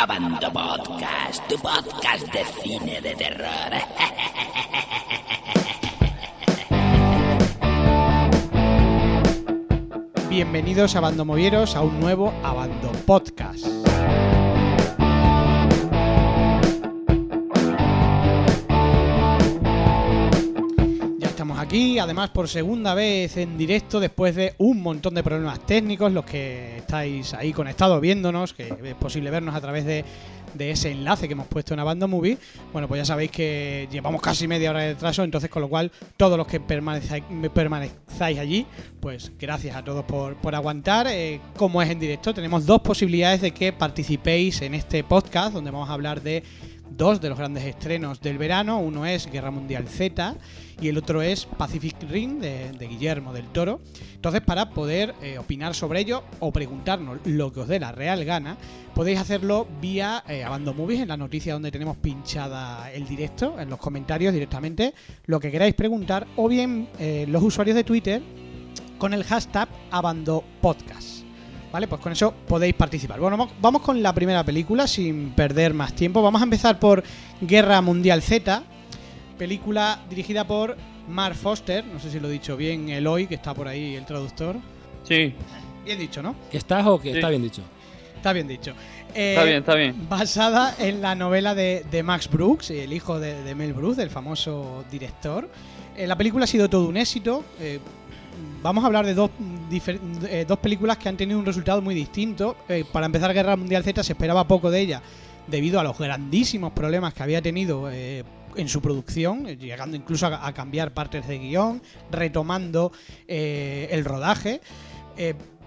Abando Podcast, tu podcast de cine de terror. Bienvenidos a Bando Movieros a un nuevo Abando Podcast. Aquí, además por segunda vez en directo después de un montón de problemas técnicos, los que estáis ahí conectados viéndonos, que es posible vernos a través de, ese enlace que hemos puesto en Abando Movie. Bueno, pues ya sabéis que llevamos casi media hora de retraso, entonces con lo cual todos los que permanezáis, permanezáis allí, pues gracias a todos por, por aguantar. Eh, como es en directo, tenemos dos posibilidades de que participéis en este podcast, donde vamos a hablar de dos de los grandes estrenos del verano. Uno es Guerra Mundial Z y el otro es Pacific Rim de, Guillermo del Toro. Entonces, para poder eh, opinar sobre ello o preguntarnos lo que os dé la real gana, podéis hacerlo vía eh, Abando Movies en la noticia donde tenemos pinchada el directo, en los comentarios directamente, lo que queráis preguntar, o bien eh, los usuarios de Twitter con el hashtag Abando Podcast. ¿Vale? Pues con eso podéis participar. Bueno, vamos- vamos con la primera película sin perder más tiempo. Vamos a empezar por Guerra Mundial Z, película dirigida por Mark Foster. No sé si lo he dicho bien, Eloy, que está por ahí el traductor. Sí, Bien dicho, ¿no? ¿Que estás o que Sí. está bien dicho? Está bien dicho. Eh, está bien, está bien. Basada en la novela de, de Max Brooks, el hijo de, de Mel Brooks, el famoso director. Eh, la película ha sido todo un éxito. Eh, vamos a hablar de dos, eh, dos películas que han tenido un resultado muy distinto. Eh, para empezar, Guerra Mundial Z se esperaba poco de ella debido a los grandísimos problemas que había tenido eh, en su producción, eh, llegando incluso a, cambiar partes de guion, retomando el rodaje.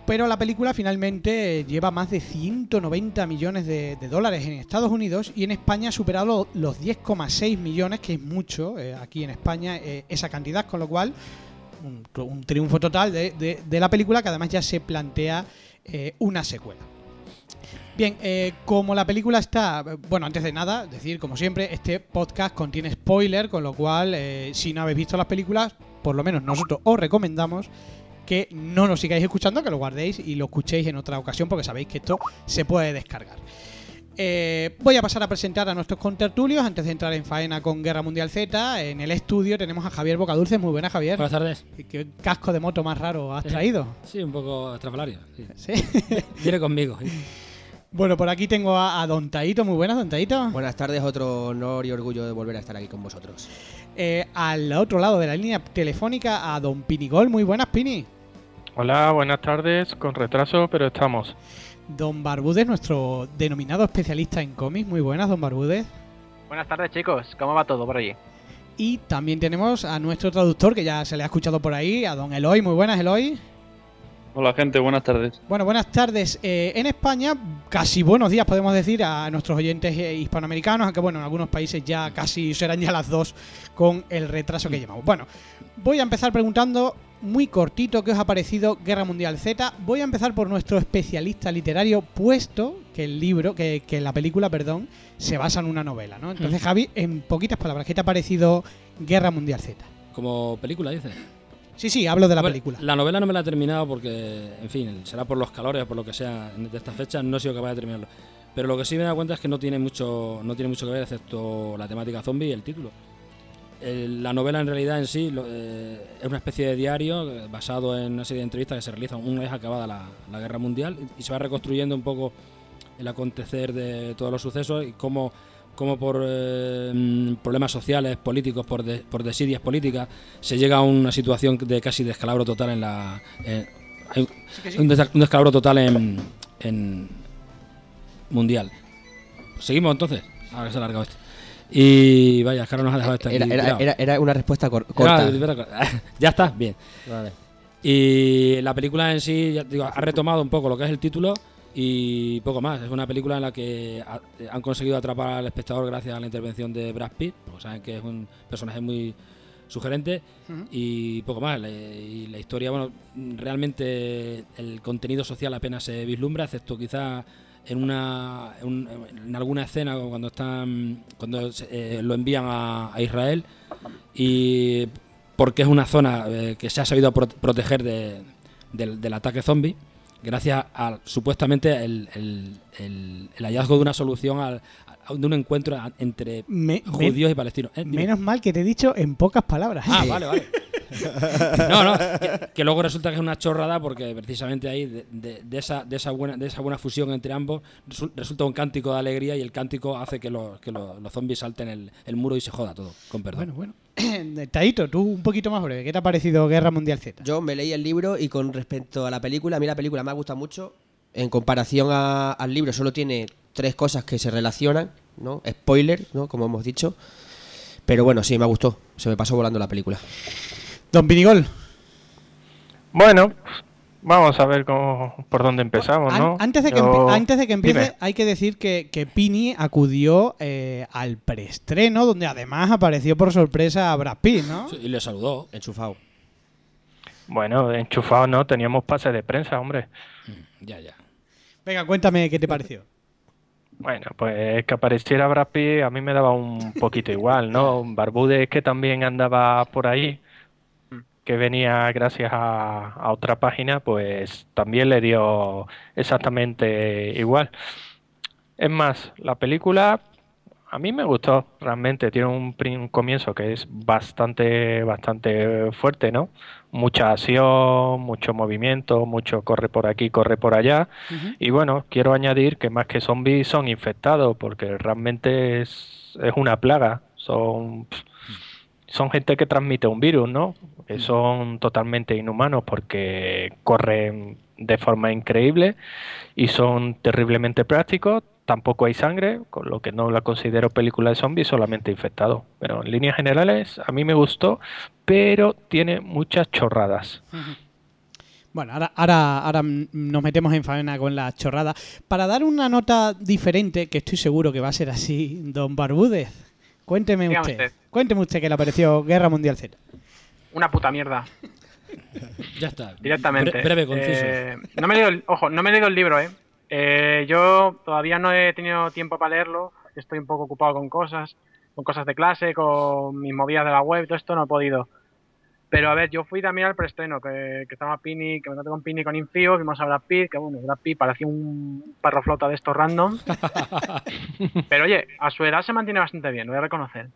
Pero la película finalmente lleva más de 190 millones de, dólares en Estados Unidos y en España ha superado los 10,6 millones, que es mucho aquí en España esa cantidad, con lo cual un, un triunfo total de, de- la película que además ya se plantea eh, una secuela. Bien, eh, como la película está, bueno, antes de nada, decir, como siempre, este podcast contiene spoiler, con lo cual, eh, si no habéis visto las películas, por lo menos nosotros os recomendamos que no nos sigáis escuchando, que lo guardéis y lo escuchéis en otra ocasión, porque sabéis que esto se puede descargar. Eh, voy a pasar a presentar a nuestros contertulios antes de entrar en faena con Guerra Mundial Z. En el estudio tenemos a Javier Bocadulce. Muy buena, Javier. Buenas tardes. ¿Qué casco de moto más raro has traído? Sí, un poco estrafalario. Sí. ¿Sí? Viene conmigo. bueno, por aquí tengo a, a Don Taito. Muy buenas, Don Taito. Buenas tardes, otro honor y orgullo de volver a estar aquí con vosotros. Eh, al otro lado de la línea telefónica a Don Pinigol. Muy buenas, Pini. Hola, buenas tardes. Con retraso, pero estamos. Don Barbudes, nuestro denominado especialista en cómics. Muy buenas, Don Barbudes. Buenas tardes chicos, ¿cómo va todo por allí? Y también tenemos a nuestro traductor, que ya se le ha escuchado por ahí, a Don Eloy. Muy buenas, Eloy. Hola, gente, buenas tardes. Bueno, buenas tardes. Eh, en España, casi buenos días podemos decir a nuestros oyentes eh, hispanoamericanos, aunque bueno, en algunos países ya casi serán ya las dos con el retraso que llevamos. Bueno, voy a empezar preguntando muy cortito qué os ha parecido Guerra Mundial Z. Voy a empezar por nuestro especialista literario, puesto que el libro, que, que la película, perdón, se basa en una novela, ¿no? Entonces, Javi, en poquitas palabras, ¿qué te ha parecido Guerra Mundial Z? Como película, dices. Sí, sí, hablo de la Bueno, película. La novela no me la he terminado porque, en fin, será por los calores o por lo que sea de esta fecha, no he sido capaz de terminarlo. Pero lo que sí me he dado cuenta es que no tiene mucho, no tiene mucho que ver, excepto la temática zombie y el título. El- la novela en realidad en sí lo- eh, es una especie de diario eh, basado en una serie de entrevistas que se realizan una vez acabada la, la guerra mundial y, y se va reconstruyendo un poco el acontecer de todos los sucesos y cómo, cómo por eh, mm, problemas sociales, políticos, por, de- por desidias políticas, se llega a una situación de casi descalabro total en la... hay un, des- un descalabro total en, en mundial. Seguimos entonces. Ahora se ha alargado esto. Y vaya, es que ahora nos ha dejado esto aquí Era, era, era, era una respuesta cor- corta. Ya está, bien. Vale. Y la película en sí, ya digo, ha retomado un poco lo que es el título y poco más. Es una película en la que ha- han conseguido atrapar al espectador gracias a la intervención de Brad Pitt, porque saben que es un personaje muy sugerente y poco más. Y la historia, bueno, realmente el contenido social apenas se vislumbra, excepto quizá en una en, en alguna escena cuando están cuando se- eh, lo envían a, a Israel y porque es una zona eh, que se ha sabido pro- proteger de- del, del ataque zombie gracias a supuestamente el, el- el- el hallazgo de una solución al, de un encuentro entre Me- judíos y palestinos. Eh. Menos mal que te he dicho en pocas palabras. Ah, vale, vale. No, no, que, que luego resulta que es una chorrada porque precisamente ahí de, de- de esa, de, esa buena, de esa buena fusión entre ambos resu- resulta un cántico de alegría y el cántico hace que los, que los, los zombies salten el, el muro y se joda todo, con perdón. Bueno, bueno. Taito, tú un poquito más breve. ¿Qué te ha parecido Guerra Mundial Z? Yo me leí el libro y con respecto a la película, a mí la película me ha gustado mucho. En comparación a- al libro, solo tiene tres cosas que se relacionan, ¿no? Spoiler, ¿no? Como hemos dicho. Pero bueno, sí, me gustó. Se me pasó volando la película. Don Vinigol, Bueno, vamos a ver cómo, por dónde empezamos, ¿no? antes, de que Yo- empe- antes de que empiece, Dime. hay que decir que, que Pini acudió eh, al preestreno, donde además apareció por sorpresa a Brad Pitt, ¿no? Sí, Y le saludó. Enchufado. Bueno, enchufados no, teníamos pase de prensa, hombre. Ya, ya. Venga, cuéntame qué te pareció. Bueno, pues que apareciera Brad Pitt a mí me daba un poquito igual, ¿no? Barbudes que también andaba por ahí, que venía gracias a, a otra página, pues también le dio exactamente igual. Es más, la película a mí me gustó realmente, tiene un, comienzo que es bastante, bastante fuerte, ¿no? Mucha acción, mucho movimiento, mucho corre por aquí, corre por allá. Y bueno, quiero añadir que más que zombies son infectados, porque realmente es, es una plaga. Son, son gente que transmite un virus, ¿no? Son totalmente inhumanos porque corren de forma increíble y son terriblemente prácticos. Tampoco hay sangre, con lo que no la considero película de zombies, solamente infectado. Pero en líneas generales, a mí me gustó, pero tiene muchas chorradas. Bueno, ahora, ahora, ahora nos metemos en faena con la chorrada. Para dar una nota diferente, que estoy seguro que va a ser así, don Barbúdez, cuénteme usted, usted. cuénteme usted que le pareció Guerra Mundial Z. Una puta mierda, Ya está. directamente. Bre- breve, conciso. Eh, no me he leído el, ojo, no me he leído el libro, ¿eh? Eh, Yo todavía no he tenido tiempo para leerlo. Estoy un poco ocupado con cosas, con cosas de clase, con mis movidas de la web, todo esto no he podido. Pero a ver, yo fui también al preestreno, que, que estaba Pini, que me encontré con Pini con Infio, vimos a Brad Pitt, que bueno, Brad Pitt parecía un perro flota de estos random. Pero oye, a su edad se mantiene bastante bien, lo voy a reconocer.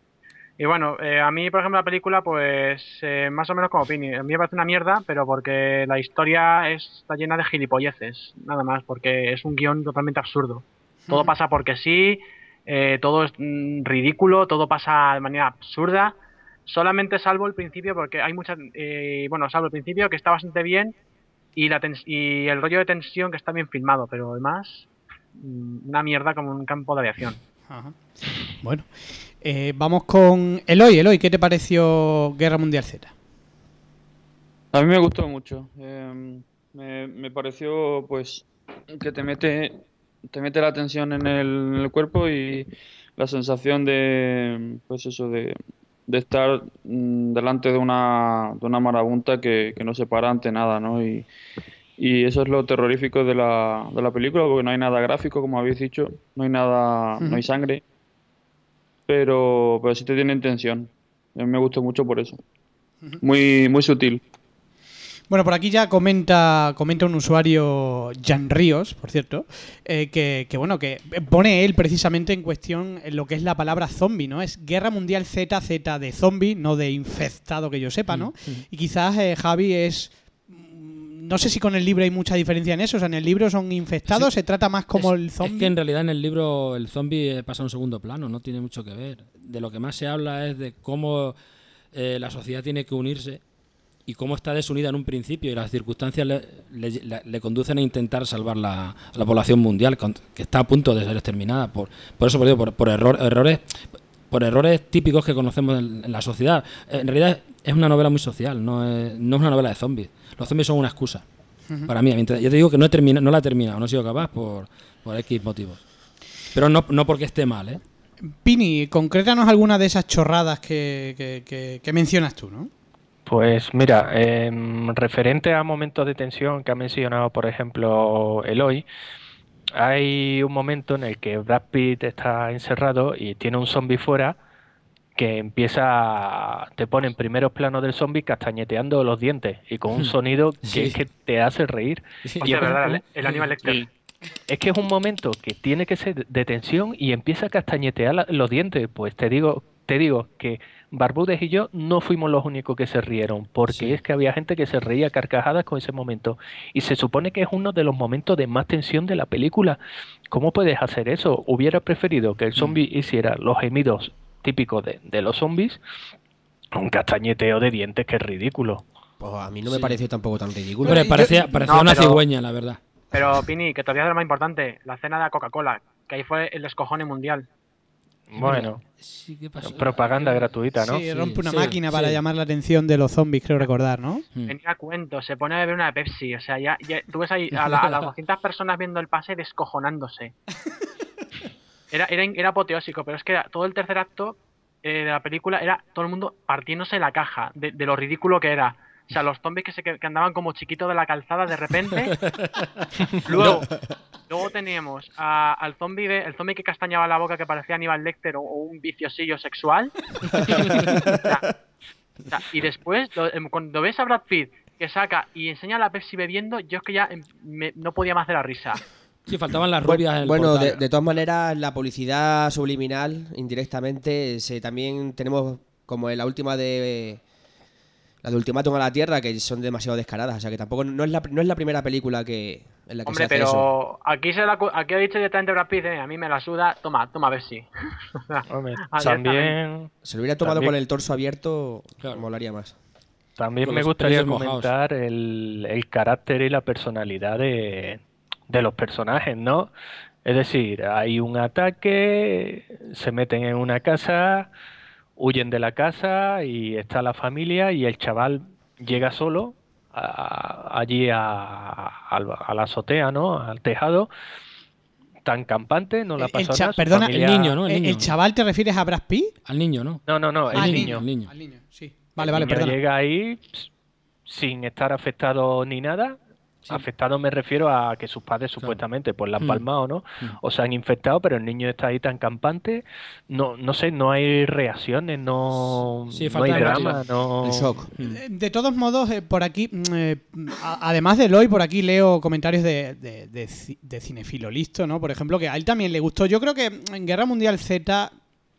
Y bueno, eh, a mí, por ejemplo, la película, pues eh, más o menos como Pini. A mí me parece una mierda, pero porque la historia es- está llena de gilipolleces, nada más, porque es un guion totalmente absurdo. Todo pasa porque sí, eh, todo es mm, ridículo, todo pasa de manera absurda. Solamente salvo el principio, porque hay muchas. eh, bueno, salvo el principio, que está bastante bien, y, la y el rollo de tensión, que está bien filmado, pero además, mm, una mierda como un campo de aviación. Ajá. Bueno, eh, vamos con Eloy. Eloy, ¿qué te pareció Guerra Mundial Z? A mí me gustó mucho. eh, me, me pareció, pues, que te mete, te mete la tensión en el, en el cuerpo y la sensación de, pues eso, de, de estar mm, delante de una, de una marabunta que, que no se para ante nada, ¿no? Y, y eso es lo terrorífico de la, de la película, porque no hay nada gráfico, como habéis dicho, no hay nada, no hay sangre, pero, pero sí te tiene tensión. A mí me gustó mucho por eso. Muy, muy sutil. Bueno, por aquí ya comenta, comenta un usuario, Jan Ríos, por cierto, eh, que, que, bueno, que pone él precisamente en cuestión lo que es la palabra zombie, ¿no? Es Guerra Mundial Z, Z de zombie, no de infectado que yo sepa, ¿no? Y quizás eh, Javi es... No sé si con el libro hay mucha diferencia en eso. O sea, en el libro son infectados, Sí. se trata más como es, el es zombie. que en realidad en el libro el zombie eh, pasa a un segundo plano, no tiene mucho que ver. De lo que más se habla es de cómo eh, la sociedad tiene que unirse y cómo está desunida en un principio y las circunstancias le, le- le- le conducen a intentar salvar la, a la población mundial que está a punto de ser exterminada por por eso por, por, por error- errores por errores típicos que conocemos en, en la sociedad. En realidad es una novela muy social no es, no es una novela de zombies. Los zombies son una excusa para mí yo te digo que no he termina- no la he terminado no he sido capaz por, por X motivos. Pero no, no porque esté mal ¿eh? Pini, concrétanos alguna de esas chorradas que, que- que- que mencionas tú, ¿no? Pues mira, em, referente a momentos de tensión que ha mencionado, por ejemplo, Eloy, hay un momento en el que Brad Pitt está encerrado y tiene un zombie fuera que empieza, te pone en primeros planos del zombie castañeteando los dientes y con un sonido que Sí. es que te hace reír. Sí. Y Hostia, es verdad, un- el, Animal es que es un momento que tiene que ser de tensión y empieza a castañetear la- los dientes. Pues te digo, te digo que Barbudes y yo no fuimos los únicos que se rieron, porque Sí. es que había gente que se reía a carcajadas con ese momento. Y se supone que es uno de los momentos de más tensión de la película. ¿Cómo puedes hacer eso? Hubiera preferido que el zombie hiciera los gemidos típicos de, de los zombies, un castañeteo de dientes que es ridículo. Pues a mí no me Sí. pareció tampoco tan ridículo. Hombre, yo- parecía, parecía no, una pero- cigüeña, la verdad. Pero, Pini, que todavía es lo más importante, la cena de la Coca-Cola, que ahí fue el descojone mundial. Bueno, Sí, ¿qué pasó? propaganda gratuita, ¿no? Sí, rompe una sí, máquina para sí. llamar la atención de los zombies, creo recordar, ¿no? Mm. Venía a cuento, se pone a beber una Pepsi, o sea, ya, ya- tú ves ahí a, la- a las 200 personas viendo el pase descojonándose. Era, era, era apoteósico, pero es que era- todo el tercer acto eh, de la película era todo el mundo partiéndose la caja de, de lo ridículo que era. O sea, los zombies que, se, que andaban como chiquitos de la calzada de repente. luego, luego teníamos a- al zombie de, el zombie que castañaba la boca que parecía Aníbal Lecter o, o un viciosillo sexual. O sea, o sea, y después, lo- em, cuando ves a Brad Pitt que saca y enseña la Pepsi bebiendo, yo es que ya em, me- no podía más de la risa. Sí, faltaban las rubias en el Bueno, de todas maneras, la publicidad subliminal, indirectamente, se, también tenemos como en la última de. La de Ultimátum a la Tierra, que son demasiado descaradas. O sea que tampoco. No es la, no es la primera película que, en la que Hombre, se hace eso. pero aquí se la, aquí ha dicho directamente Brad Pitt, eh, a mí me la suda, toma, toma Pepsi. O sea, Hombre, también, Se lo hubiera tomado También- con el torso abierto, Claro. molaría más. también me gustaría comentar el, el carácter y la personalidad de, de los personajes, ¿no? Es decir, hay un ataque, se meten en una casa, huyen de la casa y está la familia y el chaval llega solo a- allí a, al- a la azotea, ¿no? Al tejado, tan campante, no la El pasó cha- nada. su perdona, el niño, ¿no? El ¿El, niño. el chaval te refieres a Brad Pitt? Al niño, ¿no? No, no, no, el Ah, el niño. El niño. Al niño, sí. Vale, El vale, niño perdona. llega ahí sin estar afectado ni nada. Afectado me refiero a que sus padres supuestamente pues la han Mm. palmado, ¿no? Mm. O se han infectado, pero el niño está ahí tan campante. No, no sé, no hay reacciones, no, Sí, no falta hay drama, no. El shock. Mm. Eh, De todos modos, eh, por aquí, mm, eh, además de Eloy, por aquí leo comentarios de, de, de ci- de Cinefilo Listo, ¿no? Por ejemplo, que a él también le gustó. Yo creo que en Guerra Mundial Z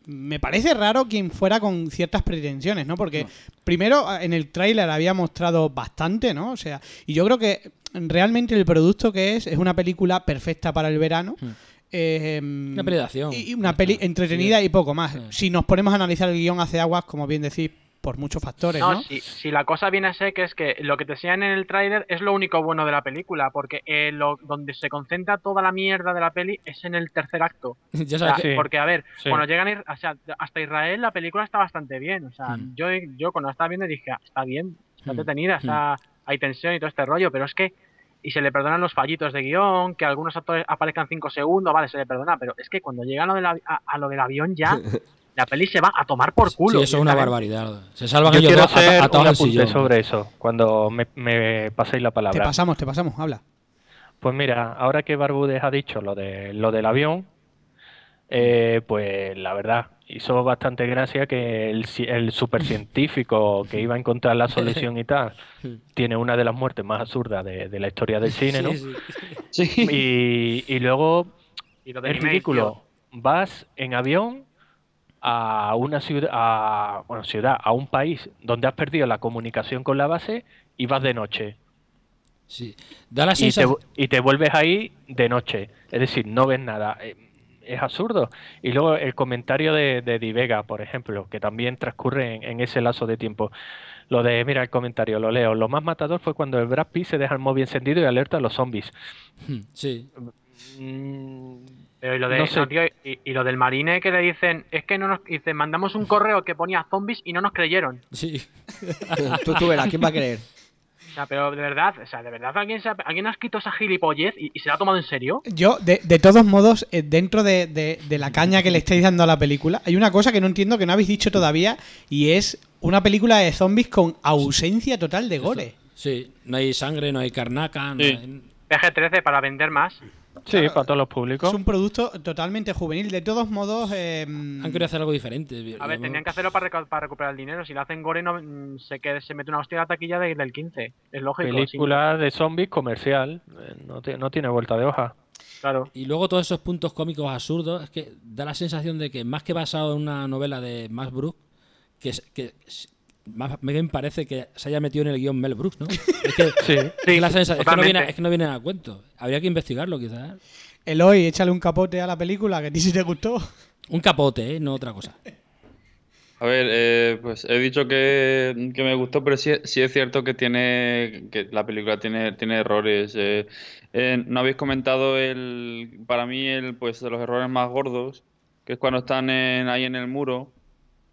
me parece raro quien fuera con ciertas pretensiones, ¿no? Porque primero en el tráiler había mostrado bastante, ¿no? O sea, y yo creo que realmente el producto que es es una película perfecta para el verano. Mm. Eh, Una peli de acción. Y una peli entretenida y poco más. Sí. Si nos ponemos a analizar el guion hace aguas, como bien decís, por muchos factores, No, ¿no? Si, si la cosa viene a ser que es que lo que te enseñan en el tráiler es lo único bueno de la película, porque eh, lo, donde se concentra toda la mierda de la peli es en el tercer acto. ya O sabes sea, que... Sí. Porque, a ver, Sí. cuando llegan o sea, hasta Israel la película está bastante bien. O sea, Mm. yo, yo cuando la estaba viendo dije, "Ah, está bien, está Mm. entretenida, está, hay tensión y todo este rollo, pero es que, y se le perdonan los fallitos de guion, que algunos actores aparezcan cinco segundos, vale, se le perdona, pero es que cuando llega a lo, del a, a lo del avión ya, la peli se va a tomar por culo. Sí, eso es una barbaridad. Se salvan Yo ellos quiero hacer atados un apunte sobre eso, cuando me, me paséis la Te palabra. pasamos, te pasamos, habla. Pues mira, ahora que Barbudes ha dicho lo de lo del avión, eh, pues la verdad, hizo bastante gracia que el, el supercientífico que iba a encontrar la solución y tal, tiene una de las muertes más absurdas de, de la historia del cine, ¿no? Sí, sí. Sí. Y, y luego Y lo es ridículo. Vas en avión a una ciudad, a, bueno, ciudad, a un país donde has perdido la comunicación con la base y vas de noche. Sí. Da la y te, sensación... y te vuelves ahí de noche. Es decir, no ves nada. Eh, Es absurdo. Y luego el comentario de, de Di Vega, por ejemplo, que también transcurre en, en ese lazo de tiempo. Lo de, mira el comentario, lo leo. Lo más matador fue cuando el Brad Pitt se deja el móvil encendido y alerta a los zombies. Sí. Mm, Pero y lo, de, No sé. no, tío, y, y lo del marine que le dicen, es que no nos dicen, mandamos un correo que ponía zombies y no nos creyeron. Sí. tú, tú verás, ¿quién va a creer? Sea, pero de verdad, o sea, de verdad alguien, se ha, alguien ha escrito esa gilipollez y, y se la ha tomado en serio. Yo, de, de todos modos, eh, dentro de, de- de la caña que le estáis dando a la película, hay una cosa que no entiendo que no habéis dicho todavía y es una película de zombies con ausencia total de gore. Sí. No hay sangre, no hay carnaca. No Sí. hay- PG-13 para vender más. Sí, Claro, para todos los públicos. Es un producto totalmente juvenil. De todos modos, eh, Han querido hacer algo diferente. A ver, tenían que hacerlo para, recuperar el dinero. Si lo hacen gore, no, mm, se, que, se mete una hostia a la taquilla de- del 15. Es lógico. sí. Película de zombies comercial. eh, No, ti- no tiene vuelta de hoja. Claro. Y luego todos esos puntos cómicos absurdos, es que da la sensación de que más que basado en una novela de Max Brooks, que, que más bien parece que se haya metido en el guion Mel Brooks, ¿no? Es que, Sí. es que la sensación- es que no viene, es que no viene a cuento. Habría que investigarlo quizás. Eloy, échale un capote a la película, que a ti sí te gustó. Un capote, ¿eh? no otra cosa. A ver, eh, pues he dicho que, que me gustó, pero sí, sí es cierto que tiene que la película tiene, tiene errores. eh. Eh, no habéis comentado el, para mí el, pues de los errores más gordos, que es cuando están en- ahí en el muro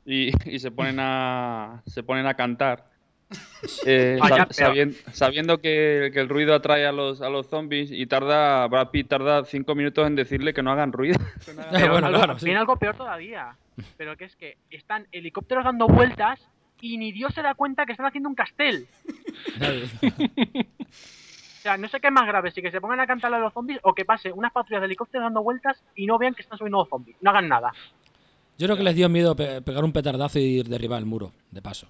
y, y se ponen a se ponen a cantar. Eh, Ah, sa- ya, pero- sabien- sabiendo que, que el ruido atrae a los a los zombies y tarda Brad Pitt tarda cinco minutos en decirle que no hagan ruido. Pero bueno, algo- claro, sí. viene algo peor todavía. Pero que es que están helicópteros dando vueltas y ni Dios se da cuenta que están haciendo un castel. O sea, no sé qué es más grave, si que se pongan a cantar a los zombies o que pase unas patrullas de helicópteros dando vueltas y no vean que están subiendo los zombies. No hagan nada. Yo creo que les dio miedo pe- pegar un petardazo y derribar el muro, de paso.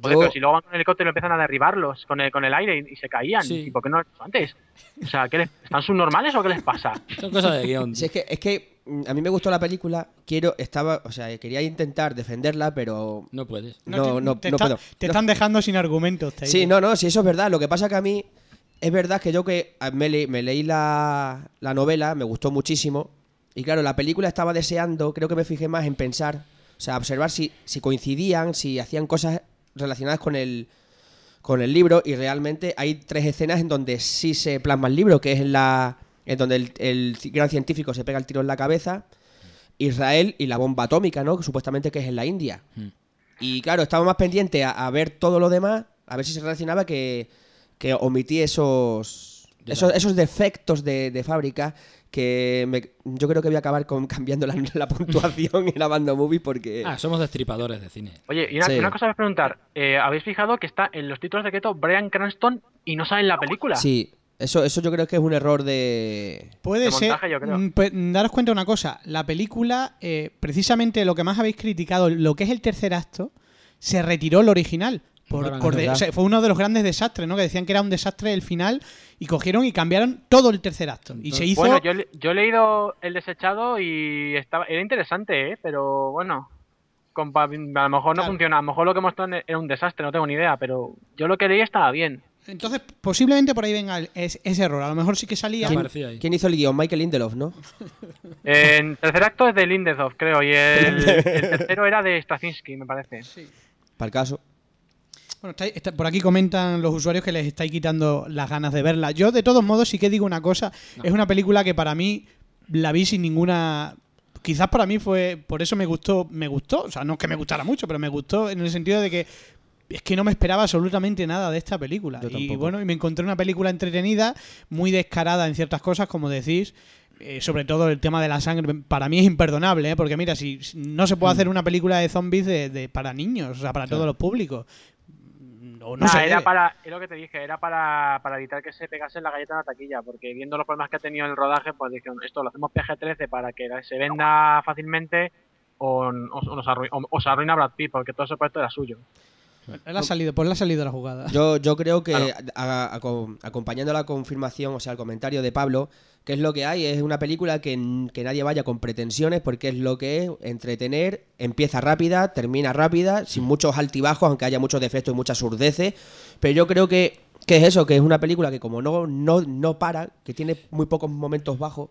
Joder, Yo- pero si luego van con el helicóptero y empiezan a derribarlos con el, con el aire y, y se caían. Sí. ¿Y por qué no lo han hecho antes? O sea, ¿qué les, ¿están subnormales o qué les pasa? Son cosas de guion. Si es que, es que mm, a mí me gustó la película, quiero, estaba, o sea, quería intentar defenderla, pero No puedes. no, te, no, te no está- puedo. te No. están dejando sin argumentos. Taylor. Sí, no, no, sí, eso es verdad. Lo que pasa que a mí es verdad que yo que me, le- me leí la, la novela, me gustó muchísimo. Y claro, la película estaba deseando, creo que me fijé más en pensar, o sea, observar si, si coincidían, si hacían cosas relacionadas con el, con el libro. Y realmente hay tres escenas en donde sí se plasma el libro, que es en la en donde el, gran científico se pega el tiro en la cabeza. Israel y la bomba atómica, ¿no? Que supuestamente que es en la India. Mm. Y claro, estaba más pendiente a, a ver todo lo demás, a ver si se relacionaba que, que omití esos, esos, esos defectos de, de fábrica que me- yo creo que voy a acabar con, cambiando la, la puntuación en la banda movie porque... Ah, somos destripadores de cine. Oye, y una, Sí. una cosa voy a preguntar. eh, ¿Habéis fijado que está en los títulos de crédito Brian Cranston y no sale en la película? Sí, eso, eso yo creo que es un error de... Puede de ser. montaje, yo creo. mm, pues, daros cuenta de una cosa. La película, eh, precisamente lo que más habéis criticado, lo que es el tercer acto, se retiró el original. Por, Claro, por es de- verdad. o sea, fue uno de los grandes desastres, ¿no? Que decían que era un desastre el final y cogieron y cambiaron todo el tercer acto. Y se hizo. Bueno, yo, yo he leído El desechado y estaba era interesante, ¿eh? Pero bueno, compa- a lo mejor no Claro. funciona. A lo mejor lo que mostraron era un desastre, no tengo ni idea. Pero yo lo que leí estaba bien. Entonces, posiblemente por ahí venga el- es- ese error. A lo mejor sí que salía. ¿Quién-. ¿Quién hizo el guion? Michael Lindelof, ¿no? En tercer acto es de Lindelof, creo. Y el, el tercero era de Straczynski, me parece. Para el caso. Bueno, está- está- por aquí comentan los usuarios que les estáis quitando las ganas de verla. Yo, de todos modos, sí que digo una cosa. Es una película que para mí la vi sin ninguna. Quizás para mí fue. Por eso me gustó. Me gustó. O sea, no es que me gustara mucho, pero me gustó en el sentido de que. Es que no me esperaba absolutamente nada de esta película. Yo Y tampoco. bueno, y me encontré una película entretenida, muy descarada en ciertas cosas, como decís. Eh, sobre todo el tema de la sangre, para mí es imperdonable, ¿eh? porque mira, si no se puede Hmm. hacer una película de zombies de, de- para niños, o sea, para todos los públicos. O no Nah, se era para, es lo que te dije, era para, para evitar que se pegase la galleta en la taquilla, porque viendo los problemas que ha tenido en el rodaje, pues dijeron, esto lo hacemos PG-13 para que se venda fácilmente o, o- o nos arrui- o- o se arruina Brad Pitt, porque todo ese proyecto era suyo. Él ha salido, pues le ha salido la jugada. Yo, yo creo que a- a- acompañando la confirmación, o sea, el comentario de Pablo, que es lo que hay, es una película que, que nadie vaya con pretensiones porque es lo que es, entretener, empieza rápida, termina rápida, sin muchos altibajos, aunque haya muchos defectos y muchas surdeces, pero yo creo que, que es eso, que es una película que como no, no, no para, que tiene muy pocos momentos bajos,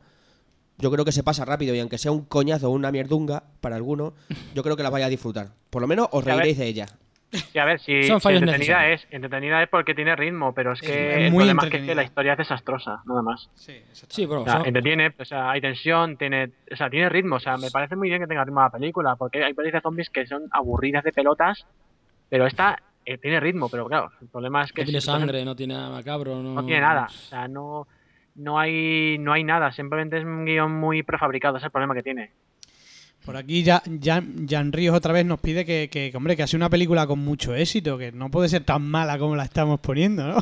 yo creo que se pasa rápido y aunque sea un coñazo o una mierdunga para algunos, yo creo que la vaya a disfrutar. Por lo menos os reiréis de ella. Sí, a ver, si, Son si entretenida es, entretenida es porque tiene ritmo, pero es Es que el muy problema es que, es la historia es desastrosa, nada más. Sí, bueno, O sea, son- entretiene, o sea, hay tensión, tiene, o sea, tiene ritmo, o sea, me parece muy bien que tenga ritmo la película, porque hay pelis de zombies que son aburridas de pelotas, pero esta eh, tiene ritmo, pero claro, el problema es que no tiene si sangre, no tiene nada macabro, no, no tiene nada, o sea, no, no hay, no hay nada, simplemente es un guion muy prefabricado, es el problema que tiene. Por aquí ya Jan, Jan Ríos otra vez nos pide que, que, que, hombre, que hace una película con mucho éxito, que no puede ser tan mala como la estamos poniendo, ¿no?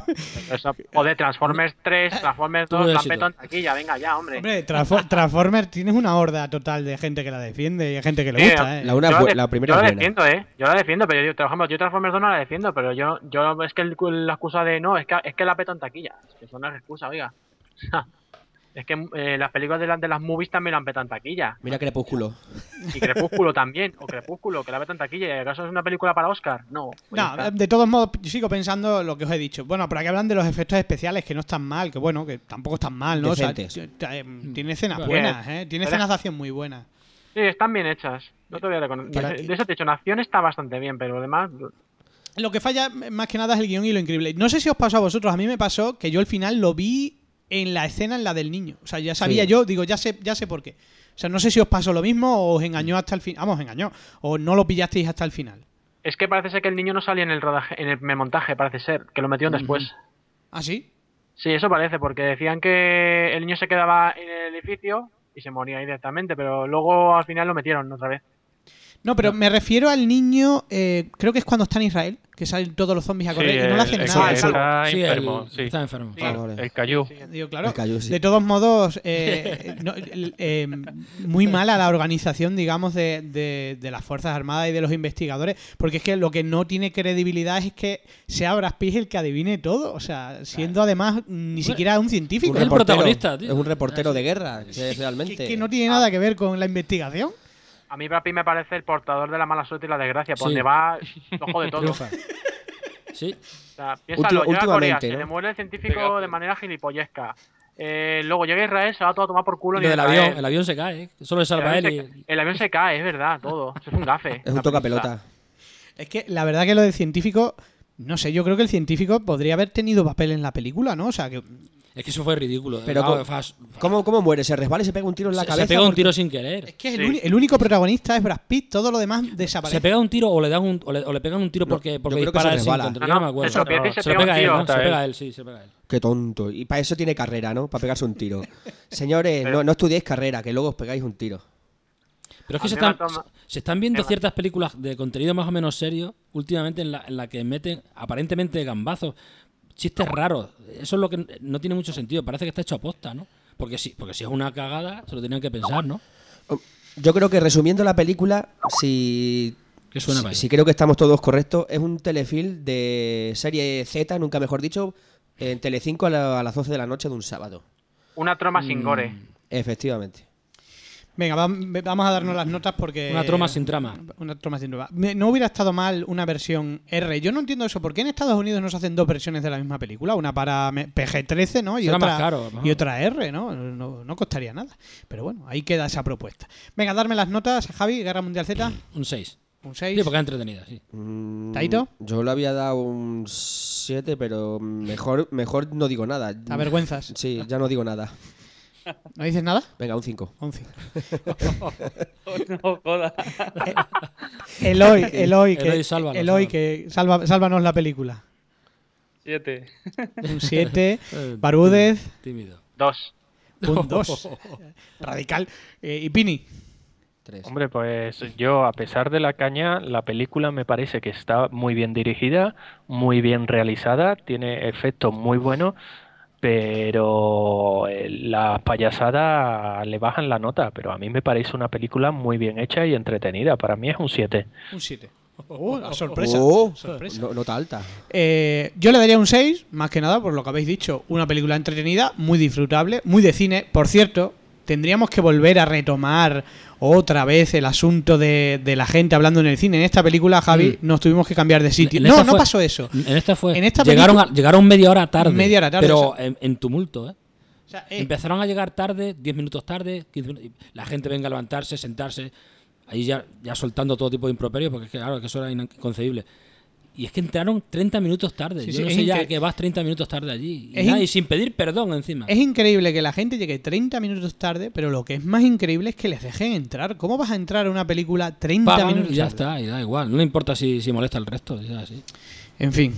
Eso, o de Transformers 3, Transformers Tuvo 2, la éxito. petó en taquilla, venga ya, hombre. Hombre, Transfo- Transformers tienes una horda total de gente que la defiende y hay gente que le Sí, gusta, ¿eh? La, una de- la primera yo la defiendo, ¿eh? Yo la defiendo, pero yo, por ejemplo, yo Transformers 2 no la defiendo, pero yo, yo es que el- la excusa de no, es que, es que la taquilla. Es que eso no es excusa, oiga. es que eh, las películas de, las de las movies también la han petado en taquilla. Mira Crepúsculo. Y Crepúsculo también, o Crepúsculo, que la petó en taquilla. ¿Y acaso es una película para Oscar? No. pues No, de todos modos, yo sigo pensando lo que os he dicho. Bueno, por aquí hablan de los efectos especiales, que no están mal, que bueno, que tampoco están mal, ¿no? O sea, eh, tiene escenas buenas, ¿eh? Tiene escenas de acción muy buenas. Sí, están bien hechas. No te voy a reconocer. De, eso te he dicho, en acción está bastante bien, pero además. Lo que falla eh, más que nada es el guion y lo increíble. No sé si os pasó a vosotros, a mí me pasó que yo al final lo vi en la escena en la del niño. O sea, ya sabía Sí. yo, digo, ya sé, ya sé por qué. O sea, no sé si os pasó lo mismo o os engañó hasta el final. Vamos, engañó. O no lo pillasteis hasta el final. Es que parece ser que el niño no salía en el rodaje, en el montaje, parece ser, que lo metieron después. ¿Ah, sí? Sí, eso parece, porque decían que el niño se quedaba en el edificio y se moría ahí directamente, pero luego al final lo metieron otra vez. No, pero me refiero al niño, eh, creo que es cuando está en Israel, que salen todos los zombies a correr y no le hacen el, nada. que Salvo. está Sí, enfermo, el- sí. está enfermo. Sí. Ah. El cayú. Digo, claro. El cayú, sí. De todos modos, eh, no, el- eh, muy mala la organización, digamos, de, de- de las Fuerzas Armadas y de los investigadores, porque es que lo que no tiene credibilidad es que sea Brad Pitt el que adivine todo, o sea, siendo además ni siquiera un científico. Un Es el reportero, protagonista, tío. Es un reportero Ah, de guerra, es Que, realmente. que no tiene nada que ver con la investigación. A mí Brad Pitt me parece el portador de la mala suerte y la desgracia, por Sí. donde va, lo jode todo. Triunfa. Sí, O sea, piénsalo, llega a Corea, últimamente, se ¿no? le muere el científico de manera gilipollesca. Eh, luego llega Israel, se va todo a tomar por culo. y del avión, el avión se cae, ¿eh? solo salva avión él y... el avión se cae, es verdad, todo. Eso es un gafe. Es un La toca película. pelota. Es que la verdad que lo del científico, no sé, yo creo que el científico podría haber tenido papel en la película, ¿no? O sea, que Es que eso fue ridículo. Pero Ah, fas- ¿Cómo, ¿Cómo muere? ¿Se resbala y se pega un tiro en la se, cabeza? se pega un tiro sin querer. es que es el, Sí. uni- el único protagonista es Brad Pitt, todo lo demás desaparece. Se pega un tiro o le dan un, o le, o le pegan un tiro porque, porque yo creo que dispara se él sin resbala. control. No, Yo no, me acuerdo. se se Se lo pega un pega él. ¿no? Se Él. pega él, sí, se pega él. Qué tonto. Y para eso tiene carrera, ¿no? Para pegarse un tiro. Señores, no, no estudiéis carrera, que luego os pegáis un tiro. Pero es que se están, se están viendo ciertas películas de contenido más o menos serio últimamente en la, en la que meten aparentemente gambazos, chistes raros. Eso es lo que no tiene mucho sentido. Parece que está hecho a posta, ¿no? Porque si, porque si es una cagada, se lo tenían que pensar, ¿no? Yo creo que resumiendo la película, si, ¿Qué suena si, creo que estamos todos correctos, es un telefilm de serie Z, nunca mejor dicho, en Telecinco a, la- a las 12 de la noche de un sábado. Una troma sin gore. Efectivamente. Venga, vam- vamos a darnos las notas porque... Una troma sin trama. Una troma sin trama. Me- No hubiera estado mal una versión R. Yo no entiendo eso. ¿Por qué en Estados Unidos no se hacen dos versiones de la misma película? Una para me- PG-13, ¿no? Y Será otra, más caro, y otra R, ¿no? ¿no? No costaría nada. Pero bueno, ahí queda esa propuesta. Venga, darme las notas, Javi, Guerra Mundial Z. Un 6. Un 6. Sí, porque es entretenida, sí. Mm, ¿Taito? Yo le había dado un 7, pero mejor, mejor no digo nada. Avergüenzas. Sí, ya no digo nada. ¿No dices nada? Venga, un 5. Un 5. no joda. Eloy, Eloy, que, Eloy, sálvanos, Eloy, sálvanos. que salva, sálvanos la película. Siete. Un 7. Eh, Barúdez, Tímido. Dos. un 2. Radical. Eh, y Pini. 3. Hombre, pues yo, a pesar de la caña, la película me parece que está muy bien dirigida, muy bien realizada, tiene efectos muy buenos, pero eh, las payasadas le bajan la nota, pero a mí me parece una película muy bien hecha y entretenida. Para mí es un 7. Un 7. Oh, la sorpresa. Oh, Sorpresa. no- nota alta. Eh, yo le daría un 6, más que nada por lo que habéis dicho. Una película entretenida, muy disfrutable, muy de cine. Por cierto, tendríamos que volver a retomar otra vez el asunto de, de la gente hablando en el cine. En esta película, Javi, Mm. nos tuvimos que cambiar de sitio. En No, esta no fue- pasó eso. En esta fue. En esta llegaron, película- a- llegaron media hora tarde. Media hora tarde, Pero o sea- en, en tumulto, ¿eh? O sea, eh, Empezaron a llegar tarde, 10 minutos tarde, 15 minutos, la gente venga a levantarse, sentarse, ahí ya, ya soltando todo tipo de improperios, porque es que, claro, que eso era inconcebible. Y es que entraron 30 minutos tarde. Sí, Yo sí, no sé ya que vas 30 minutos tarde allí. Y, nada, y sin pedir perdón encima. es increíble que la gente llegue 30 minutos tarde, pero lo que es más increíble es que les dejen entrar. ¿Cómo vas a entrar a una película 30 Pagan minutos y ya tarde? está, y da igual. No le importa si, si molesta al resto. ya, así. En fin.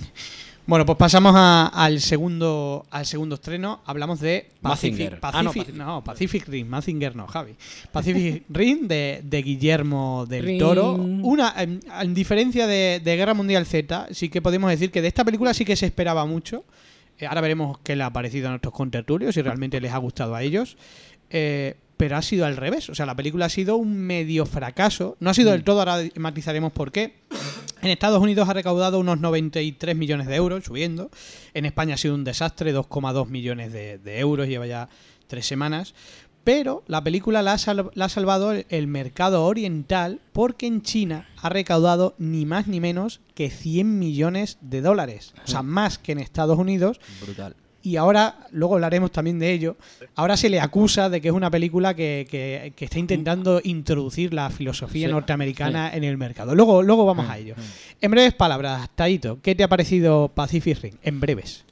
Bueno, pues pasamos a- al segundo al segundo estreno. Hablamos de Pacific. Ah, no, Pacific, Pacific. no, Pacific Rim, Mazinger no, Javi. Pacific Rim de, de Guillermo del. Toro. Una, en, en diferencia de, de Guerra Mundial Z, sí que podemos decir que de esta película sí que se esperaba mucho. Eh, ahora veremos qué le ha parecido a nuestros contertulios, si realmente les ha gustado a ellos. Eh, pero ha sido al revés. O sea, la película ha sido un medio fracaso. No ha sido del todo, ahora matizaremos por qué. En Estados Unidos ha recaudado unos 93 millones de euros, subiendo. En España ha sido un desastre, 2,2 millones de, de euros, lleva ya tres semanas. Pero la película la ha, sal- la ha salvado el, el mercado oriental porque en China ha recaudado ni más ni menos que 100 millones de dólares. O sea, más que en Estados Unidos Brutal. Y ahora, luego hablaremos también de ello, ahora se le acusa de que es una película que, que- que está intentando introducir la filosofía Sí, norteamericana en el mercado. Luego, luego vamos a ello. En breves palabras, Taito, ¿qué te ha parecido Pacific Rim? En breves.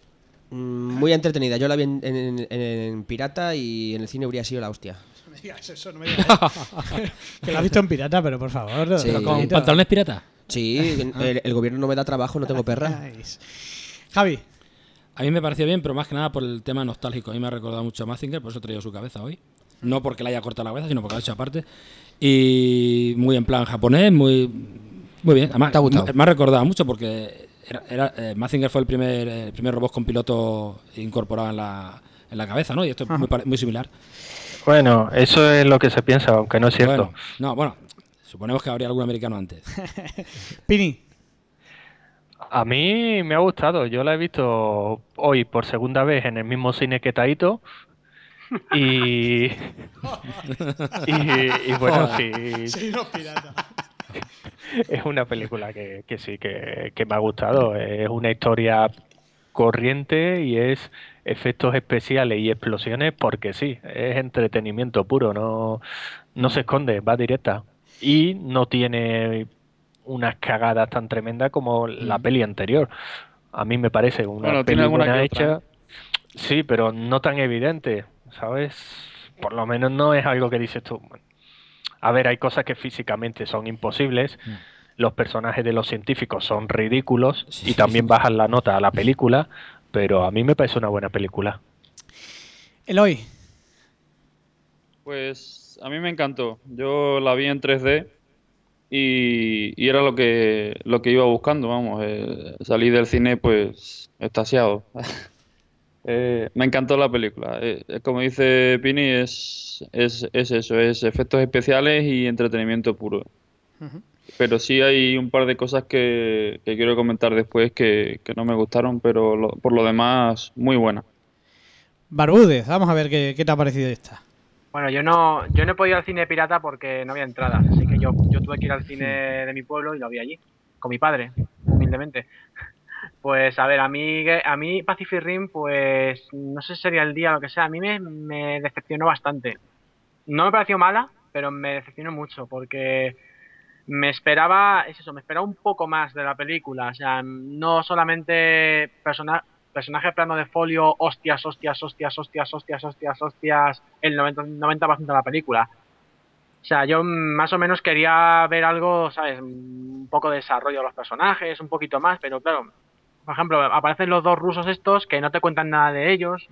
Mm, Muy entretenida. Yo la vi en, en- en- en pirata y en el cine habría sido la hostia. que la has visto en pirata, pero por favor. Sí. Pero con Taito. pantalones pirata. Sí, el, el gobierno no me da trabajo, no tengo perra. Javi, A mí me pareció bien, pero más que nada por el tema nostálgico. A mí me ha recordado mucho a Mazinger, por eso he traído su cabeza hoy. No porque le haya cortado la cabeza, sino porque la ha hecho aparte. Y muy en plan japonés, muy, muy bien. Además, ¿Te ha gustado? Me, me ha recordado mucho porque era, era- eh, Mazinger fue el primer, el primer robot con piloto incorporado en la, en la cabeza, ¿no? Y esto es muy, muy similar. Bueno, eso es lo que se piensa, aunque no es cierto. Bueno, no, bueno, suponemos que habría algún americano antes. Pini. A mí me ha gustado. Yo la he visto hoy por segunda vez en el mismo cine que Taito. Y, y, y bueno, sí, es una película que, que sí, que, que me ha gustado. Es una historia corriente y es efectos especiales y explosiones porque sí, es entretenimiento puro, no, no se esconde, va directa. Y no tiene unas cagadas tan tremendas como la peli anterior. A mí me parece una Bueno, peli buena otra, hecha. Sí, pero no tan evidente, ¿sabes? Por lo menos no es algo que dices tú. "Bueno, A ver, hay cosas que físicamente son imposibles. Los personajes de los científicos son ridículos y también bajan la nota a la película, pero a mí me parece una buena película. Eloy. Pues a mí me encantó. Yo la vi en 3D y, y era lo que, lo que iba buscando, vamos. eh, salí del cine pues extasiado. Eh, me encantó la película. Eh, como dice Pini, es, es, es eso, es efectos especiales y entretenimiento puro. Pero sí hay un par de cosas que, que quiero comentar después que, que no me gustaron, pero lo- por lo demás, muy buena. Barbúdez, vamos a ver qué, qué te ha parecido esta. Bueno, yo no, yo no he podido ir al cine pirata porque no había entradas, así que yo, yo tuve que ir al cine de mi pueblo y lo vi allí, con mi padre, humildemente. Pues a ver, a mí, a mí Pacific Rim, pues no sé si sería el día o lo que sea, a mí me, me decepcionó bastante. No me pareció mala, pero me decepcionó mucho porque me esperaba, es eso, me esperaba un poco más de la película, o sea, no solamente persona, personaje plano de folio, hostias, hostias, hostias, hostias, hostias, hostias, hostias, el 90%, 90 de la película. O sea, yo más o menos quería ver algo, ¿sabes? Un poco de desarrollo de los personajes, un poquito más, pero claro, por ejemplo, aparecen los dos rusos estos que no te cuentan nada de ellos,